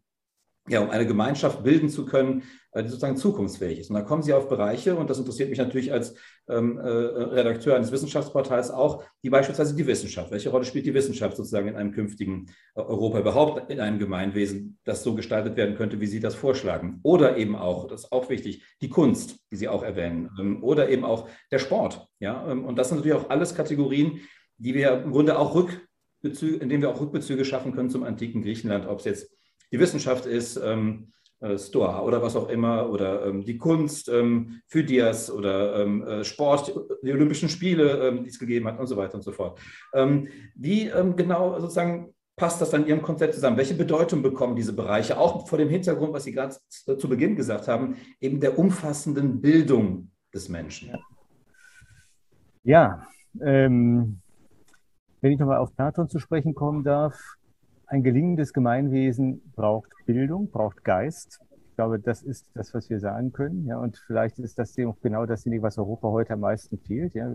ja, um eine Gemeinschaft bilden zu können, äh, die sozusagen zukunftsfähig ist. Und da kommen Sie auf Bereiche, und das interessiert mich natürlich als ähm, äh, Redakteur eines Wissenschaftsportals auch, die beispielsweise die Wissenschaft. Welche Rolle spielt die Wissenschaft sozusagen in einem künftigen äh, Europa überhaupt, in einem Gemeinwesen, das so gestaltet werden könnte, wie Sie das vorschlagen? Oder eben auch, das ist auch wichtig, die Kunst, die Sie auch erwähnen, ähm, oder eben auch der Sport. Ja? Ähm, und das sind natürlich auch alles Kategorien, die wir im Grunde auch Rückbezüge, in denen wir auch Rückbezüge schaffen können zum antiken Griechenland, ob es jetzt die Wissenschaft ist, ähm, äh, Stoa oder was auch immer oder ähm, die Kunst, ähm, Phidias oder ähm, äh, Sport, die Olympischen Spiele, ähm, die es gegeben hat und so weiter und so fort. Ähm, wie ähm, genau sozusagen passt das dann in Ihrem Konzept zusammen? Welche Bedeutung bekommen diese Bereiche, auch vor dem Hintergrund, was Sie gerade zu Beginn gesagt haben, eben der umfassenden Bildung des Menschen? Ja, wenn ich nochmal auf Platon zu sprechen kommen darf, ein gelingendes Gemeinwesen braucht Bildung, braucht Geist. Ich glaube, das ist das, was wir sagen können. Ja, und vielleicht ist das genau dasjenige, was Europa heute am meisten fehlt. Ja.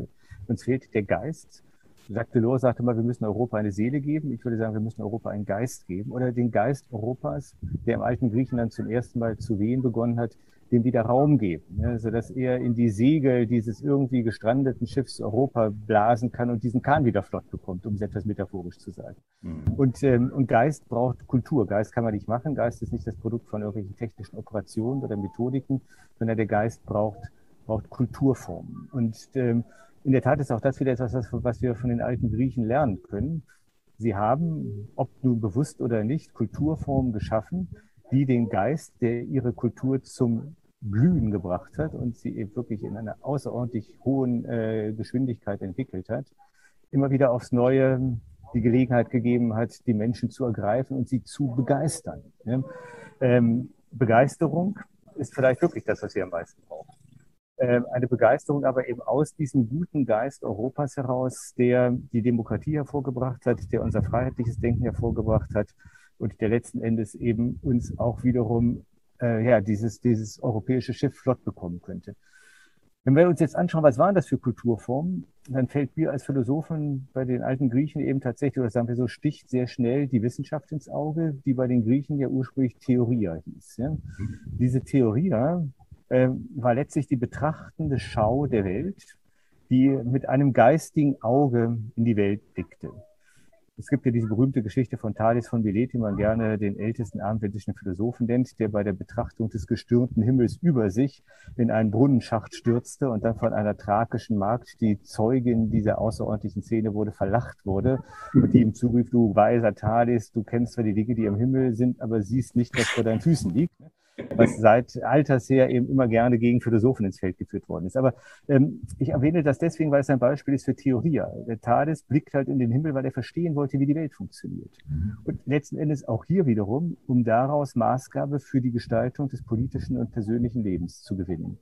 Uns fehlt der Geist. Jacques Delors sagte mal, wir müssen Europa eine Seele geben. Ich würde sagen, wir müssen Europa einen Geist geben oder den Geist Europas, der im alten Griechenland zum ersten Mal zu wehen begonnen hat, dem wieder Raum geben, ne? sodass er in die Segel dieses irgendwie gestrandeten Schiffs Europa blasen kann und diesen Kahn wieder flott bekommt, um es etwas metaphorisch zu sagen. Mhm. Und, ähm, und Geist braucht Kultur. Geist kann man nicht machen. Geist ist nicht das Produkt von irgendwelchen technischen Operationen oder Methodiken, sondern der Geist braucht, braucht Kulturformen. Und ähm, in der Tat ist auch das wieder etwas, was wir von den alten Griechen lernen können. Sie haben, ob nun bewusst oder nicht, Kulturformen geschaffen, die den Geist, der ihre Kultur zum Blühen gebracht hat und sie eben wirklich in einer außerordentlich hohen äh, Geschwindigkeit entwickelt hat, immer wieder aufs Neue die Gelegenheit gegeben hat, die Menschen zu ergreifen und sie zu begeistern. Ja? Ähm, Begeisterung ist vielleicht wirklich das, was wir am meisten brauchen. Ähm, eine Begeisterung aber eben aus diesem guten Geist Europas heraus, der die Demokratie hervorgebracht hat, der unser freiheitliches Denken hervorgebracht hat und der letzten Endes eben uns auch wiederum äh, ja, dieses, dieses europäische Schiff flott bekommen könnte. Wenn wir uns jetzt anschauen, was waren das für Kulturformen, dann fällt mir als Philosophen bei den alten Griechen eben tatsächlich, oder sagen wir so, sticht sehr schnell die Wissenschaft ins Auge, die bei den Griechen ja ursprünglich Theoria hieß. Ja? Mhm. Diese Theoria äh, war letztlich die betrachtende Schau der Welt, die mit einem geistigen Auge in die Welt blickte. Es gibt ja diese berühmte Geschichte von Thales von Milet, die man gerne den ältesten abendländischen Philosophen nennt, der bei der Betrachtung des gestürmten Himmels über sich in einen Brunnenschacht stürzte und dann von einer thrakischen Magd, die Zeugin dieser außerordentlichen Szene wurde, verlacht wurde und die ihm zurief, du weiser Thales, du kennst zwar die Dinge, die am Himmel sind, aber siehst nicht, was vor deinen Füßen liegt was seit alters her eben immer gerne gegen Philosophen ins Feld geführt worden ist. Aber ähm, ich erwähne das deswegen, weil es ein Beispiel ist für Theoria. Der Thales blickt halt in den Himmel, weil er verstehen wollte, wie die Welt funktioniert. Mhm. Und letzten Endes auch hier wiederum, um daraus Maßgabe für die Gestaltung des politischen und persönlichen Lebens zu gewinnen.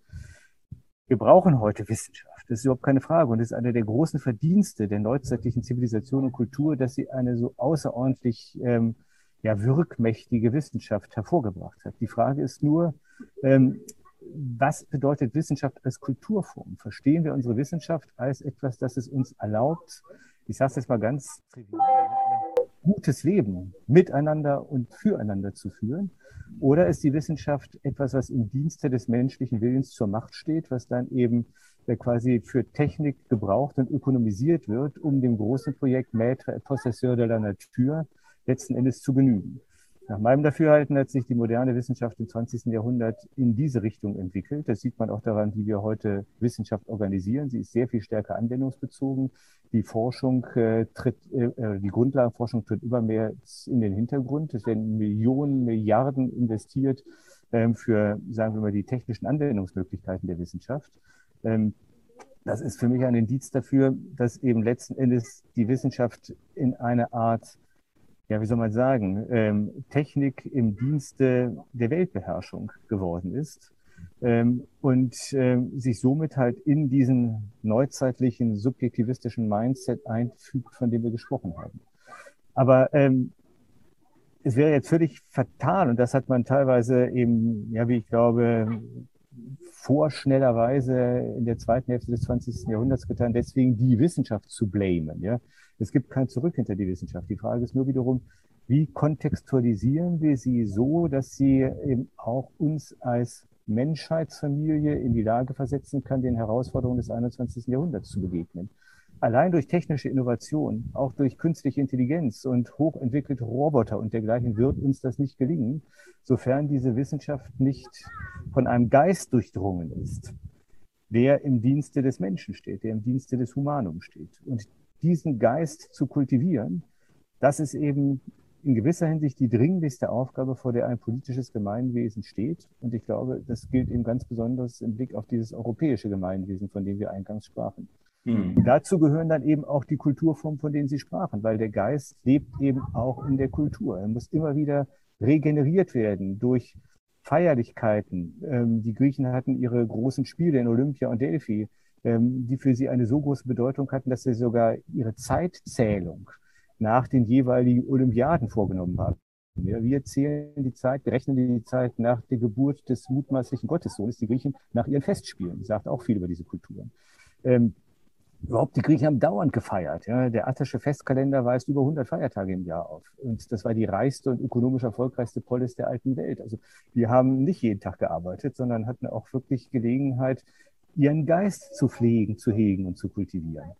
Wir brauchen heute Wissenschaft, das ist überhaupt keine Frage. Und das ist einer der großen Verdienste der neuzeitlichen Zivilisation und Kultur, dass sie eine so außerordentlich ähm, ja, wirkmächtige Wissenschaft hervorgebracht hat. Die Frage ist nur, ähm, was bedeutet Wissenschaft als Kulturform? Verstehen wir unsere Wissenschaft als etwas, das es uns erlaubt, ich sage es jetzt mal ganz trivial, gutes Leben miteinander und füreinander zu führen? Oder ist die Wissenschaft etwas, was im Dienste des menschlichen Willens zur Macht steht, was dann eben äh, quasi für Technik gebraucht und ökonomisiert wird, um dem großen Projekt Maître et Possesseur de la Nature letzten Endes zu genügen. Nach meinem Dafürhalten hat sich die moderne Wissenschaft im 20. Jahrhundert in diese Richtung entwickelt. Das sieht man auch daran, wie wir heute Wissenschaft organisieren. Sie ist sehr viel stärker anwendungsbezogen. Die Forschung äh, tritt, äh, äh die Grundlagenforschung tritt immer mehr in den Hintergrund. Es werden Millionen, Milliarden investiert ähm, für, sagen wir mal, die technischen Anwendungsmöglichkeiten der Wissenschaft. Ähm, das ist für mich ein Indiz dafür, dass eben letzten Endes die Wissenschaft in eine Art ja, wie soll man sagen, ähm, Technik im Dienste der Weltbeherrschung geworden ist ähm, und ähm, sich somit halt in diesen neuzeitlichen subjektivistischen Mindset einfügt, von dem wir gesprochen haben. Aber ähm, es wäre jetzt völlig fatal, und das hat man teilweise eben, ja, wie ich glaube, vorschnellerweise in der zweiten Hälfte des 20. Jahrhunderts getan, deswegen die Wissenschaft zu blamen. Ja? Es gibt kein Zurück hinter die Wissenschaft. Die Frage ist nur wiederum, wie kontextualisieren wir sie so, dass sie eben auch uns als Menschheitsfamilie in die Lage versetzen kann, den Herausforderungen des 21. Jahrhunderts zu begegnen. Allein durch technische Innovation, auch durch künstliche Intelligenz und hochentwickelte Roboter und dergleichen wird uns das nicht gelingen, sofern diese Wissenschaft nicht von einem Geist durchdrungen ist, der im Dienste des Menschen steht, der im Dienste des Humanum steht. Und diesen Geist zu kultivieren, das ist eben in gewisser Hinsicht die dringlichste Aufgabe, vor der ein politisches Gemeinwesen steht. Und ich glaube, das gilt eben ganz besonders im Blick auf dieses europäische Gemeinwesen, von dem wir eingangs sprachen. Hm. Dazu gehören dann eben auch die Kulturformen, von denen Sie sprachen, weil der Geist lebt eben auch in der Kultur. Er muss immer wieder regeneriert werden durch Feierlichkeiten. Ähm, die Griechen hatten ihre großen Spiele in Olympia und Delphi, ähm, die für sie eine so große Bedeutung hatten, dass sie sogar ihre Zeitzählung nach den jeweiligen Olympiaden vorgenommen haben. Ja, wir zählen die Zeit, berechnen die Zeit nach der Geburt des mutmaßlichen Gottessohnes, die Griechen nach ihren Festspielen. Sagt auch viel über diese Kulturen. Ähm, überhaupt, die Griechen haben dauernd gefeiert. Ja. Der attische Festkalender weist über 100 Feiertage im Jahr auf. Und das war die reichste und ökonomisch erfolgreichste Polis der alten Welt. Also wir haben nicht jeden Tag gearbeitet, sondern hatten auch wirklich Gelegenheit, ihren Geist zu pflegen, zu hegen und zu kultivieren.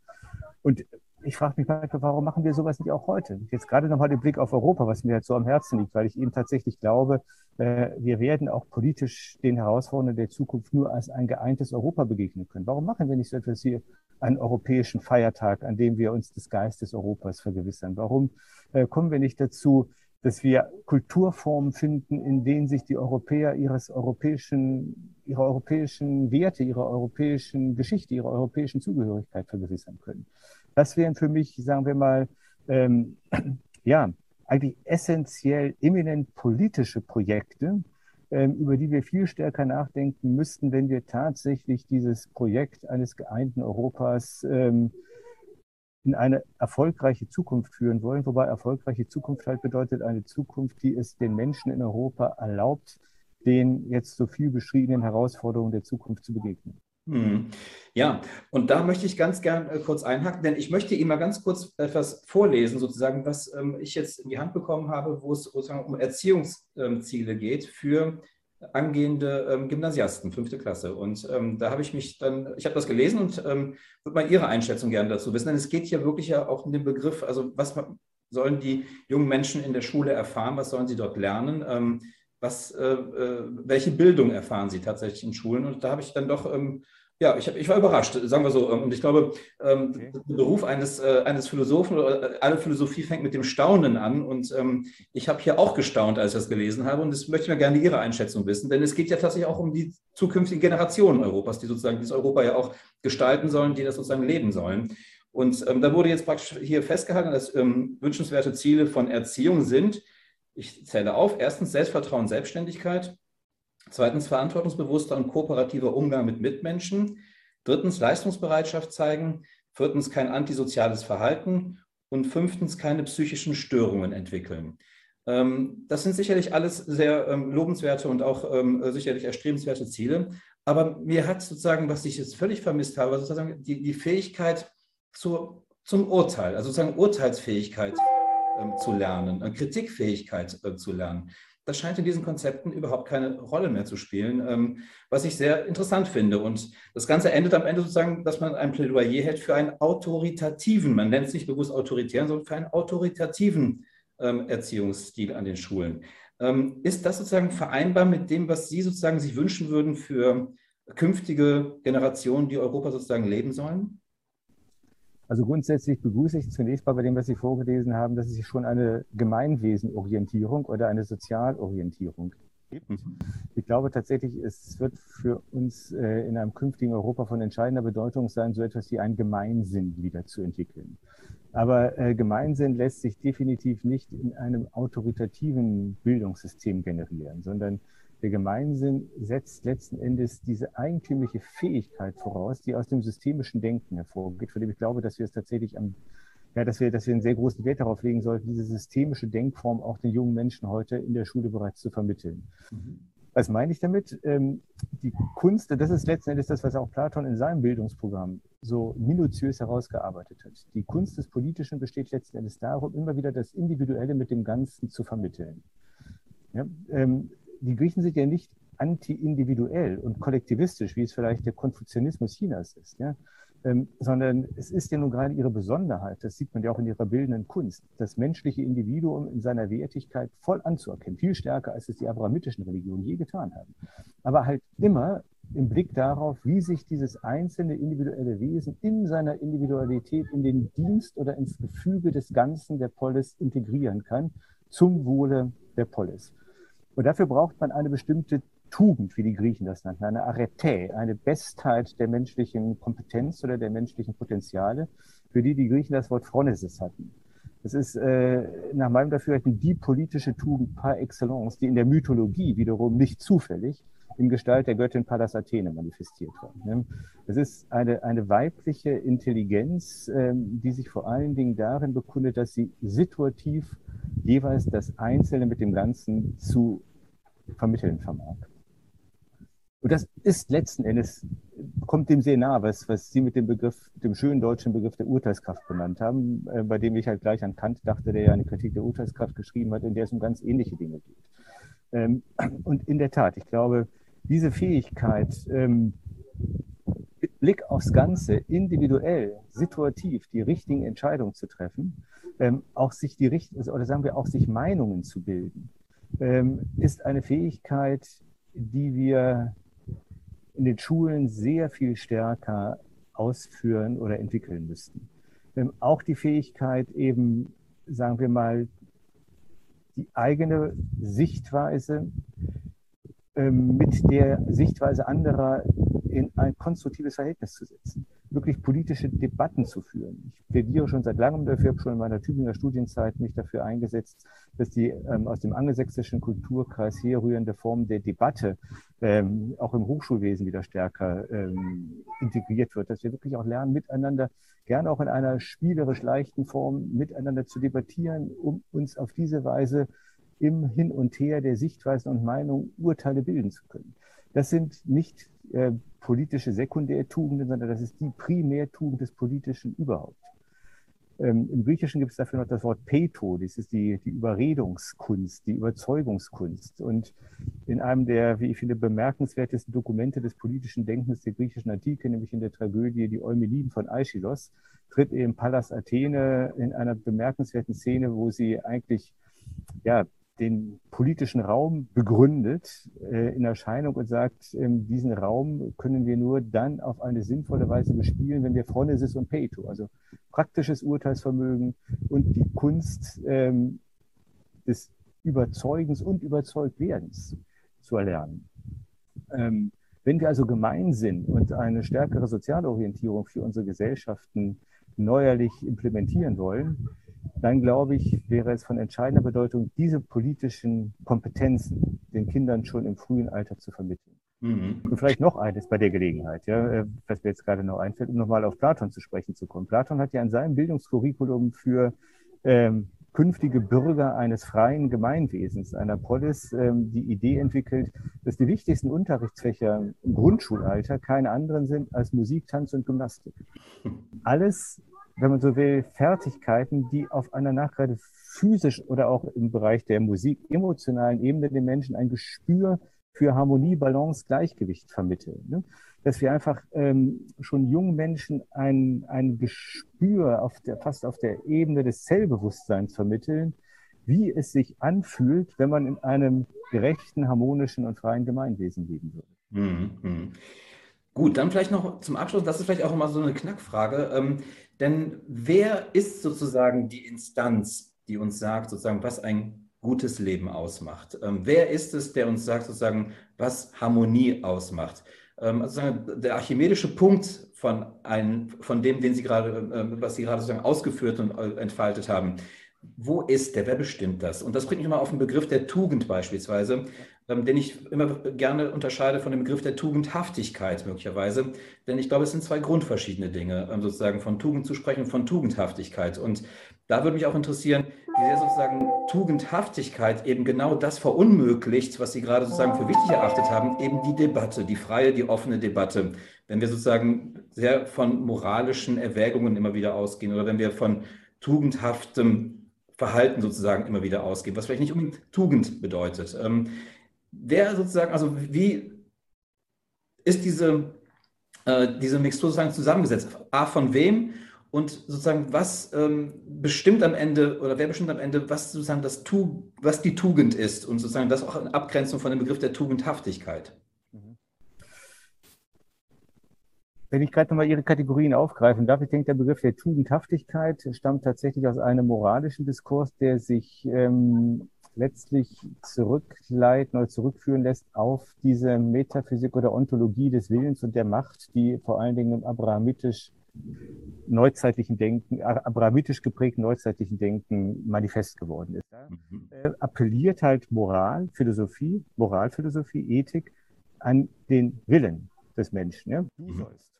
Und ich frage mich manchmal, warum machen wir sowas nicht auch heute? Jetzt gerade nochmal den Blick auf Europa, was mir jetzt so am Herzen liegt, weil ich eben tatsächlich glaube, äh, wir werden auch politisch den Herausforderungen der Zukunft nur als ein geeintes Europa begegnen können. Warum machen wir nicht so etwas wie einen europäischen Feiertag, an dem wir uns des Geistes Europas vergewissern? Warum äh, kommen wir nicht dazu, dass wir Kulturformen finden, in denen sich die Europäer ihres europäischen, ihrer europäischen Werte, ihrer europäischen Geschichte, ihrer europäischen Zugehörigkeit vergewissern können? Das wären für mich, sagen wir mal, ähm, ja, eigentlich essentiell eminent politische Projekte, ähm, über die wir viel stärker nachdenken müssten, wenn wir tatsächlich dieses Projekt eines geeinten Europas ähm, in eine erfolgreiche Zukunft führen wollen, wobei erfolgreiche Zukunft halt bedeutet eine Zukunft, die es den Menschen in Europa erlaubt, den jetzt so viel beschriebenen Herausforderungen der Zukunft zu begegnen. Hm. Ja, und da möchte ich ganz gern äh, kurz einhaken, denn ich möchte Ihnen mal ganz kurz etwas vorlesen, sozusagen, was ähm, ich jetzt in die Hand bekommen habe, wo es sozusagen um Erziehungsziele geht für angehende ähm, Gymnasiasten, fünfte Klasse. Und ähm, da habe ich mich dann, ich habe das gelesen und ähm, würde mal Ihre Einschätzung gerne dazu wissen, denn es geht hier wirklich ja auch um den Begriff, also was sollen die jungen Menschen in der Schule erfahren? Was sollen sie dort lernen? Ähm, was, äh, äh, welche Bildung erfahren sie tatsächlich in Schulen? Und da habe ich dann doch ähm, ja, ich, hab, ich war überrascht, sagen wir so. Und ich glaube, ähm, okay. der Beruf eines, äh, eines Philosophen oder äh, alle Philosophie fängt mit dem Staunen an. Und ähm, ich habe hier auch gestaunt, als ich das gelesen habe. Und das möchte ich mir gerne Ihre Einschätzung wissen. Denn es geht ja tatsächlich auch um die zukünftigen Generationen Europas, die sozusagen dieses Europa ja auch gestalten sollen, die das sozusagen leben sollen. Und ähm, da wurde jetzt praktisch hier festgehalten, dass ähm, wünschenswerte Ziele von Erziehung sind, ich zähle auf, erstens Selbstvertrauen, Selbstständigkeit, Zweitens verantwortungsbewusster und kooperativer Umgang mit Mitmenschen. Drittens Leistungsbereitschaft zeigen. Viertens kein antisoziales Verhalten. Und fünftens keine psychischen Störungen entwickeln. Ähm, das sind sicherlich alles sehr ähm, lobenswerte und auch ähm, sicherlich erstrebenswerte Ziele. Aber mir hat sozusagen, was ich jetzt völlig vermisst habe, sozusagen die, die Fähigkeit zur, zum Urteil, also sozusagen Urteilsfähigkeit zu lernen, Kritikfähigkeit äh, zu lernen das scheint in diesen Konzepten überhaupt keine Rolle mehr zu spielen, ähm, was ich sehr interessant finde. Und das Ganze endet am Ende sozusagen, dass man ein Plädoyer hält für einen autoritativen, man nennt es nicht bewusst autoritären, sondern für einen autoritativen ähm, Erziehungsstil an den Schulen. Ähm, ist das sozusagen vereinbar mit dem, was Sie sozusagen sich wünschen würden für künftige Generationen, die Europa sozusagen leben sollen? Also grundsätzlich begrüße ich zunächst mal bei dem, was Sie vorgelesen haben, dass es sich schon eine Gemeinwesenorientierung oder eine Sozialorientierung gibt. Mhm. Ich glaube tatsächlich, es wird für uns äh, in einem künftigen Europa von entscheidender Bedeutung sein, so etwas wie einen Gemeinsinn wieder zu entwickeln. Aber äh, Gemeinsinn lässt sich definitiv nicht in einem autoritativen Bildungssystem generieren, sondern der Gemeinsinn setzt letzten Endes diese eigentümliche Fähigkeit voraus, die aus dem systemischen Denken hervorgeht, von dem ich glaube, dass wir es tatsächlich am, ja, dass wir, dass wir einen sehr großen Wert darauf legen sollten, diese systemische Denkform auch den jungen Menschen heute in der Schule bereits zu vermitteln. Mhm. Was meine ich damit? Ähm, die Kunst, das ist letzten Endes das, was auch Platon in seinem Bildungsprogramm so minutiös herausgearbeitet hat. Die Kunst des Politischen besteht letzten Endes darum, immer wieder das Individuelle mit dem Ganzen zu vermitteln. Ja, ähm, die Griechen sind ja nicht anti-individuell und kollektivistisch, wie es vielleicht der Konfuzianismus Chinas ist, ja? Ähm, sondern es ist ja nun gerade ihre Besonderheit, das sieht man ja auch in ihrer bildenden Kunst, das menschliche Individuum in seiner Wertigkeit voll anzuerkennen, viel stärker, als es die abrahamitischen Religionen je getan haben. Aber halt immer im Blick darauf, wie sich dieses einzelne individuelle Wesen in seiner Individualität in den Dienst oder ins Gefüge des Ganzen der Polis integrieren kann, zum Wohle der Polis. Und dafür braucht man eine bestimmte Tugend, wie die Griechen das nannten, eine Arete, eine Bestheit der menschlichen Kompetenz oder der menschlichen Potenziale, für die die Griechen das Wort Phronesis hatten. Das ist äh, nach meinem Dafürhalten die politische Tugend par excellence, die in der Mythologie wiederum nicht zufällig in Gestalt der Göttin Pallas Athene manifestiert wird. Ne? Das ist eine, eine weibliche Intelligenz, ähm, die sich vor allen Dingen darin bekundet, dass sie situativ jeweils das Einzelne mit dem Ganzen zu vermitteln vermag. Und das ist letzten Endes, kommt dem sehr nah, was, was Sie mit dem Begriff, dem schönen deutschen Begriff der Urteilskraft benannt haben, äh, bei dem ich halt gleich an Kant dachte, der ja eine Kritik der Urteilskraft geschrieben hat, in der es um ganz ähnliche Dinge geht. Ähm, und in der Tat, ich glaube, diese Fähigkeit, ähm, mit Blick aufs Ganze, individuell, situativ die richtigen Entscheidungen zu treffen, ähm, auch sich die richtigen, oder sagen wir auch sich Meinungen zu bilden, ähm, ist eine Fähigkeit, die wir in den Schulen sehr viel stärker ausführen oder entwickeln müssten. Ähm, auch die Fähigkeit eben, sagen wir mal, die eigene Sichtweise mit der Sichtweise anderer in ein konstruktives Verhältnis zu setzen, wirklich politische Debatten zu führen. Ich plädiere schon seit langem dafür, habe schon in meiner Tübinger Studienzeit mich dafür eingesetzt, dass die ähm, aus dem angelsächsischen Kulturkreis herrührende Form der Debatte ähm, auch im Hochschulwesen wieder stärker ähm, integriert wird, dass wir wirklich auch lernen, miteinander, gerne auch in einer spielerisch leichten Form, miteinander zu debattieren, um uns auf diese Weise im Hin und Her der Sichtweisen und Meinungen Urteile bilden zu können. Das sind nicht äh, politische Sekundärtugenden, sondern das ist die Primärtugend des Politischen überhaupt. Ähm, Im Griechischen gibt es dafür noch das Wort Peto, das ist die, die Überredungskunst, die Überzeugungskunst. Und in einem der, wie ich finde, bemerkenswertesten Dokumente des politischen Denkens der griechischen Antike, nämlich in der Tragödie Die Eumeliden von Aeschylos, tritt eben Pallas Athene in einer bemerkenswerten Szene, wo sie eigentlich ja, den politischen Raum begründet äh, in Erscheinung und sagt, ähm, diesen Raum können wir nur dann auf eine sinnvolle Weise bespielen, wenn wir Phronesis und Peto, also praktisches Urteilsvermögen und die Kunst ähm, des Überzeugens und Überzeugtwerdens zu erlernen. Ähm, wenn wir also gemein sind und eine stärkere soziale Orientierung für unsere Gesellschaften neuerlich implementieren wollen, dann glaube ich, wäre es von entscheidender Bedeutung, diese politischen Kompetenzen den Kindern schon im frühen Alter zu vermitteln. Mhm. Und vielleicht noch eines bei der Gelegenheit, ja, äh, was mir jetzt gerade noch einfällt, um nochmal auf Platon zu sprechen zu kommen. Platon hat ja in seinem Bildungskurriculum für ähm, künftige Bürger eines freien Gemeinwesens, einer Polis, ähm, die Idee entwickelt, dass die wichtigsten Unterrichtsfächer im Grundschulalter keine anderen sind als Musik, Tanz und Gymnastik. Alles wenn man so will, Fertigkeiten, die auf einer nachgerade physisch oder auch im Bereich der Musik emotionalen Ebene den Menschen ein Gespür für Harmonie, Balance, Gleichgewicht vermitteln. Ne? Dass wir einfach ähm, schon jungen Menschen ein, ein Gespür auf der, fast auf der Ebene des Zellbewusstseins vermitteln, wie es sich anfühlt, wenn man in einem gerechten, harmonischen und freien Gemeinwesen leben würde. Mhm. Gut, dann vielleicht noch zum Abschluss, das ist vielleicht auch immer so eine Knackfrage. Ähm, denn wer ist sozusagen die Instanz, die uns sagt, sozusagen, was ein gutes Leben ausmacht? Ähm, wer ist es, der uns sagt, sozusagen, was Harmonie ausmacht? Ähm, also der archimedische Punkt von, einem, von dem, den Sie gerade, äh, was Sie gerade sozusagen ausgeführt und äh, entfaltet haben, wo ist der? Wer bestimmt das? Und das bringt mich mal auf den Begriff der Tugend beispielsweise, den ich immer gerne unterscheide von dem Begriff der Tugendhaftigkeit möglicherweise. Denn ich glaube, es sind zwei grundverschiedene Dinge, ähm, sozusagen von Tugend zu sprechen von Tugendhaftigkeit. Und da würde mich auch interessieren, wie sehr sozusagen Tugendhaftigkeit eben genau das verunmöglicht, was Sie gerade sozusagen für wichtig erachtet haben, eben die Debatte, die freie, die offene Debatte. Wenn wir sozusagen sehr von moralischen Erwägungen immer wieder ausgehen oder wenn wir von tugendhaftem Verhalten sozusagen immer wieder ausgehen, was vielleicht nicht unbedingt Tugend bedeutet. Wer sozusagen, also wie ist diese, äh, diese Mixtur sozusagen zusammengesetzt? A, von wem? Und sozusagen, was ähm, bestimmt am Ende oder wer bestimmt am Ende, was sozusagen das tu, was die Tugend ist und sozusagen das auch in Abgrenzung von dem Begriff der Tugendhaftigkeit? Mhm. Wenn ich gerade nochmal Ihre Kategorien aufgreifen darf, ich denke, der Begriff der Tugendhaftigkeit stammt tatsächlich aus einem moralischen Diskurs, der sich ähm, letztlich zurückleiten oder zurückführen lässt auf diese Metaphysik oder Ontologie des Willens und der Macht, die vor allen Dingen im abrahamitisch neuzeitlichen Denken, abrahamitisch geprägten neuzeitlichen Denken manifest geworden ist. Mhm. Äh, appelliert halt Moral, Philosophie, Moralphilosophie, Ethik an den Willen des Menschen. Ja? Du mhm. sollst.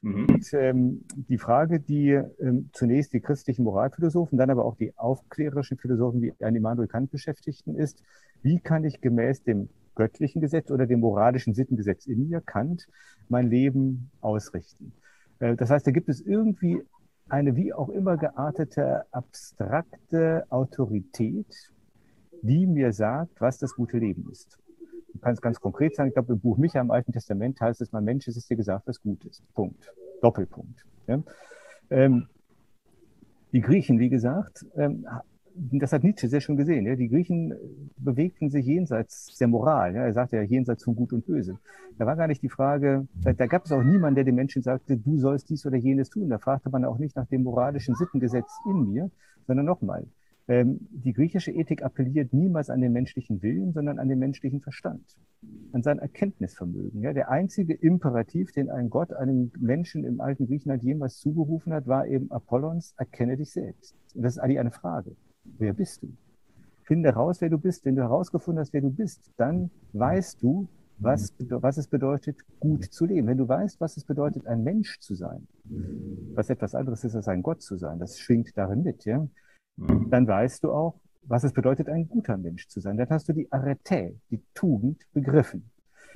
Mhm. Und ähm, die Frage, die ähm, zunächst die christlichen Moralphilosophen, dann aber auch die aufklärerischen Philosophen wie Immanuel Kant beschäftigten, ist, wie kann ich gemäß dem göttlichen Gesetz oder dem moralischen Sittengesetz in mir, Kant, mein Leben ausrichten? Äh, das heißt, da gibt es irgendwie eine wie auch immer geartete abstrakte Autorität, die mir sagt, was das gute Leben ist. Du kannst ganz konkret sagen, ich glaube, im Buch Micha im Alten Testament heißt es, mein Mensch, es ist dir gesagt, was gut ist. Punkt. Doppelpunkt. Ja? Ähm, die Griechen, wie gesagt, ähm, das hat Nietzsche sehr schon gesehen. Ja? Die Griechen bewegten sich jenseits der Moral. Ja? Er sagte ja jenseits von Gut und Böse. Da war gar nicht die Frage, da, da gab es auch niemanden, der den Menschen sagte, du sollst dies oder jenes tun. Da fragte man auch nicht nach dem moralischen Sittengesetz in mir, sondern nochmal, die griechische Ethik appelliert niemals an den menschlichen Willen, sondern an den menschlichen Verstand, an sein Erkenntnisvermögen. Ja, der einzige Imperativ, den ein Gott einem Menschen im alten Griechenland jemals zugerufen hat, war eben Apollons, erkenne dich selbst. Und das ist eigentlich eine Frage. Wer bist du? Finde heraus, wer du bist. Wenn du herausgefunden hast, wer du bist, dann weißt du, was, was es bedeutet, gut zu leben. Wenn du weißt, was es bedeutet, ein Mensch zu sein, was etwas anderes ist als ein Gott zu sein, das schwingt darin mit. Ja? Mhm. dann weißt du auch, was es bedeutet, ein guter Mensch zu sein. Dann hast du die Arete, die Tugend begriffen.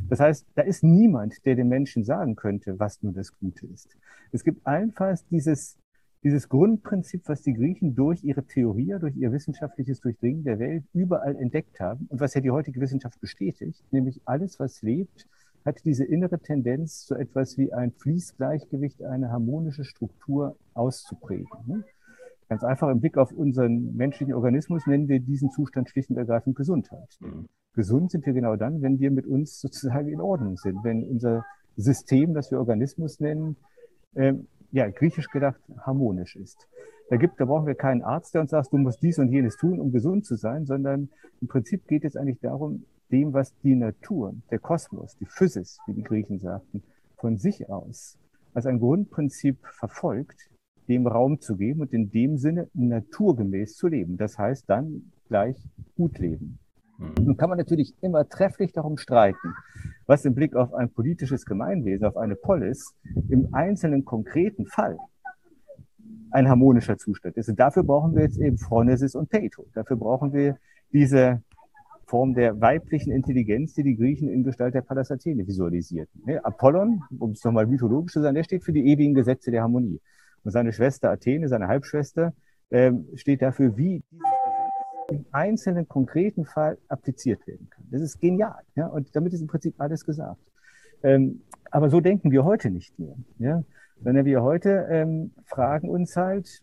Das heißt, da ist niemand, der dem Menschen sagen könnte, was nun das Gute ist. Es gibt allenfalls dieses dieses Grundprinzip, was die Griechen durch ihre Theorie, durch ihr wissenschaftliches Durchdringen der Welt überall entdeckt haben und was ja die heutige Wissenschaft bestätigt, nämlich alles, was lebt, hat diese innere Tendenz, so etwas wie ein Fließgleichgewicht, eine harmonische Struktur auszuprägen. Ganz einfach im Blick auf unseren menschlichen Organismus nennen wir diesen Zustand schlicht und ergreifend Gesundheit. Mhm. Gesund sind wir genau dann, wenn wir mit uns sozusagen in Ordnung sind, wenn unser System, das wir Organismus nennen, äh, ja, griechisch gedacht, harmonisch ist. Da, gibt, da brauchen wir keinen Arzt, der uns sagt, du musst dies und jenes tun, um gesund zu sein, sondern im Prinzip geht es eigentlich darum, dem, was die Natur, der Kosmos, die Physis, wie die Griechen sagten, von sich aus als ein Grundprinzip verfolgt, dem Raum zu geben und in dem Sinne naturgemäß zu leben. Das heißt dann gleich gut leben. Mhm. Nun kann man natürlich immer trefflich darum streiten, was im Blick auf ein politisches Gemeinwesen, auf eine Polis, im einzelnen konkreten Fall ein harmonischer Zustand ist. Und dafür brauchen wir jetzt eben Phronesis und Peito. Dafür brauchen wir diese Form der weiblichen Intelligenz, die die Griechen in Gestalt der Pallas Athene visualisierten. Apollon, um es nochmal mythologisch zu sein, der steht für die ewigen Gesetze der Harmonie. Und seine Schwester Athene, seine Halbschwester, ähm, steht dafür, wie dieses im einzelnen konkreten Fall appliziert werden kann. Das ist genial. Ja? Und damit ist im Prinzip alles gesagt. Ähm, aber so denken wir heute nicht mehr. Ja? Sondern wir heute ähm, fragen uns halt,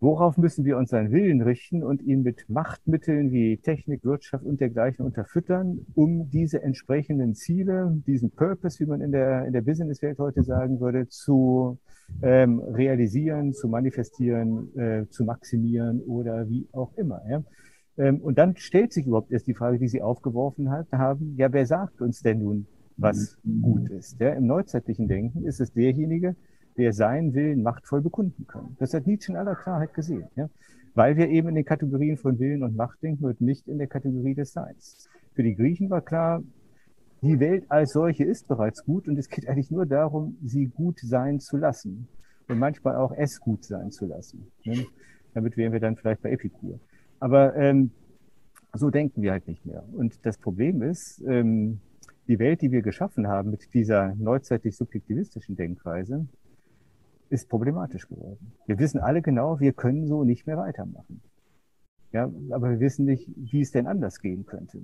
Worauf müssen wir unseren Willen richten und ihn mit Machtmitteln wie Technik, Wirtschaft und dergleichen unterfüttern, um diese entsprechenden Ziele, diesen Purpose, wie man in der, in der Businesswelt heute sagen würde, zu ähm, realisieren, zu manifestieren, äh, zu maximieren oder wie auch immer. Ja? Ähm, und dann stellt sich überhaupt erst die Frage, die Sie aufgeworfen hat, haben, ja, wer sagt uns denn nun, was gut ist? Ja? Im neuzeitlichen Denken ist es derjenige, der seinen Willen machtvoll bekunden kann. Das hat Nietzsche in aller Klarheit gesehen, ja? weil wir eben in den Kategorien von Willen und Macht denken und nicht in der Kategorie des Seins. Für die Griechen war klar, die Welt als solche ist bereits gut und es geht eigentlich nur darum, sie gut sein zu lassen und manchmal auch es gut sein zu lassen. Ne? Damit wären wir dann vielleicht bei Epikur. Aber ähm, so denken wir halt nicht mehr. Und das Problem ist, ähm, die Welt, die wir geschaffen haben mit dieser neuzeitlich subjektivistischen Denkweise, ist problematisch geworden. Wir wissen alle genau, wir können so nicht mehr weitermachen. Ja, aber wir wissen nicht, wie es denn anders gehen könnte.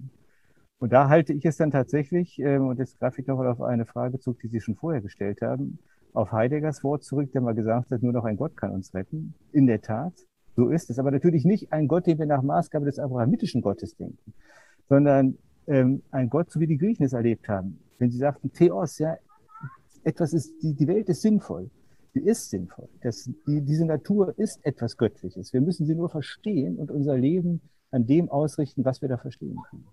Und da halte ich es dann tatsächlich, äh, und jetzt greife ich nochmal auf eine Frage zurück, die Sie schon vorher gestellt haben, auf Heideggers Wort zurück, der mal gesagt hat, nur noch ein Gott kann uns retten. In der Tat, so ist es. Aber natürlich nicht ein Gott, den wir nach Maßgabe des abrahamitischen Gottes denken, sondern ähm, ein Gott, so wie die Griechen es erlebt haben. Wenn sie sagten, Theos, ja, etwas ist, die, die Welt ist sinnvoll die ist sinnvoll. Das, die, diese Natur ist etwas Göttliches. Wir müssen sie nur verstehen und unser Leben an dem ausrichten, was wir da verstehen können.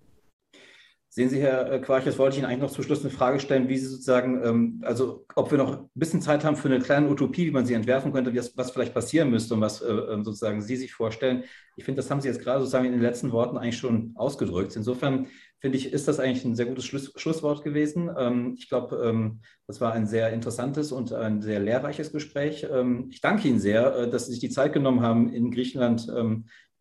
Sehen Sie, Herr äh, Quarch, jetzt wollte ich Ihnen eigentlich noch zum Schluss eine Frage stellen, wie Sie sozusagen, ähm, also ob wir noch ein bisschen Zeit haben für eine kleine Utopie, wie man sie entwerfen könnte, was, vielleicht passieren müsste und was äh, ähm, sozusagen Sie sich vorstellen. Ich finde, das haben Sie jetzt gerade sozusagen in den letzten Worten eigentlich schon ausgedrückt. Insofern finde ich, ist das eigentlich ein sehr gutes Schluss, Schlusswort gewesen. Ähm, ich glaube, das war ein sehr interessantes und ein sehr lehrreiches Gespräch. Ich danke Ihnen sehr, äh, dass Sie sich die Zeit genommen haben, in Griechenland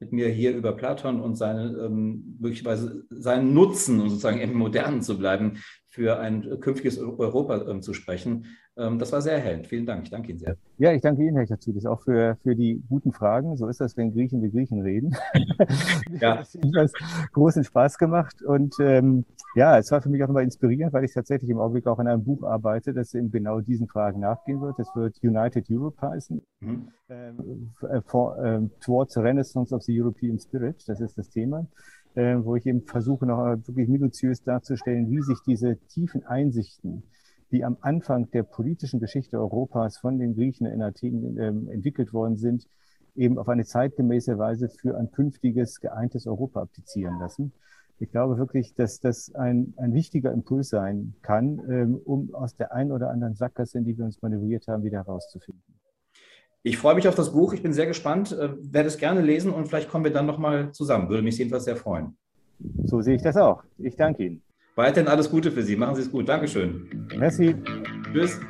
mit mir hier über Platon und seine, möglicherweise seinen Nutzen und sozusagen im Modernen zu bleiben, für ein künftiges Europa zu sprechen. Ähm, das war sehr erhellend. Vielen Dank. Ich danke Ihnen sehr. Ja, ich danke Ihnen, Herr Chatsoudis, auch für, für die guten Fragen. So ist das, wenn Griechen wie Griechen reden. ja. Das hat großen Spaß gemacht. Und ähm, ja, es war für mich auch nochmal inspirierend, weil ich tatsächlich im Augenblick auch an einem Buch arbeite, das eben genau diesen Fragen nachgehen wird. Das wird United Europe heißen. Mhm. Ähm, for, ähm, towards the Renaissance of the European Spirit. Das ist das Thema. Äh, wo ich eben versuche, noch wirklich minutiös darzustellen, wie sich diese tiefen Einsichten die am Anfang der politischen Geschichte Europas von den Griechen in Athen äh, entwickelt worden sind, eben auf eine zeitgemäße Weise für ein künftiges geeintes Europa applizieren lassen. Ich glaube wirklich, dass das ein, ein wichtiger Impuls sein kann, ähm, um aus der einen oder anderen Sackgasse, in die wir uns manövriert haben, wieder herauszufinden. Ich freue mich auf das Buch. Ich bin sehr gespannt, äh, werde es gerne lesen und vielleicht kommen wir dann nochmal zusammen. Würde mich jedenfalls sehr freuen. So sehe ich das auch. Ich danke Ihnen. Weiterhin alles Gute für Sie. Machen Sie es gut. Dankeschön. Merci. Tschüss.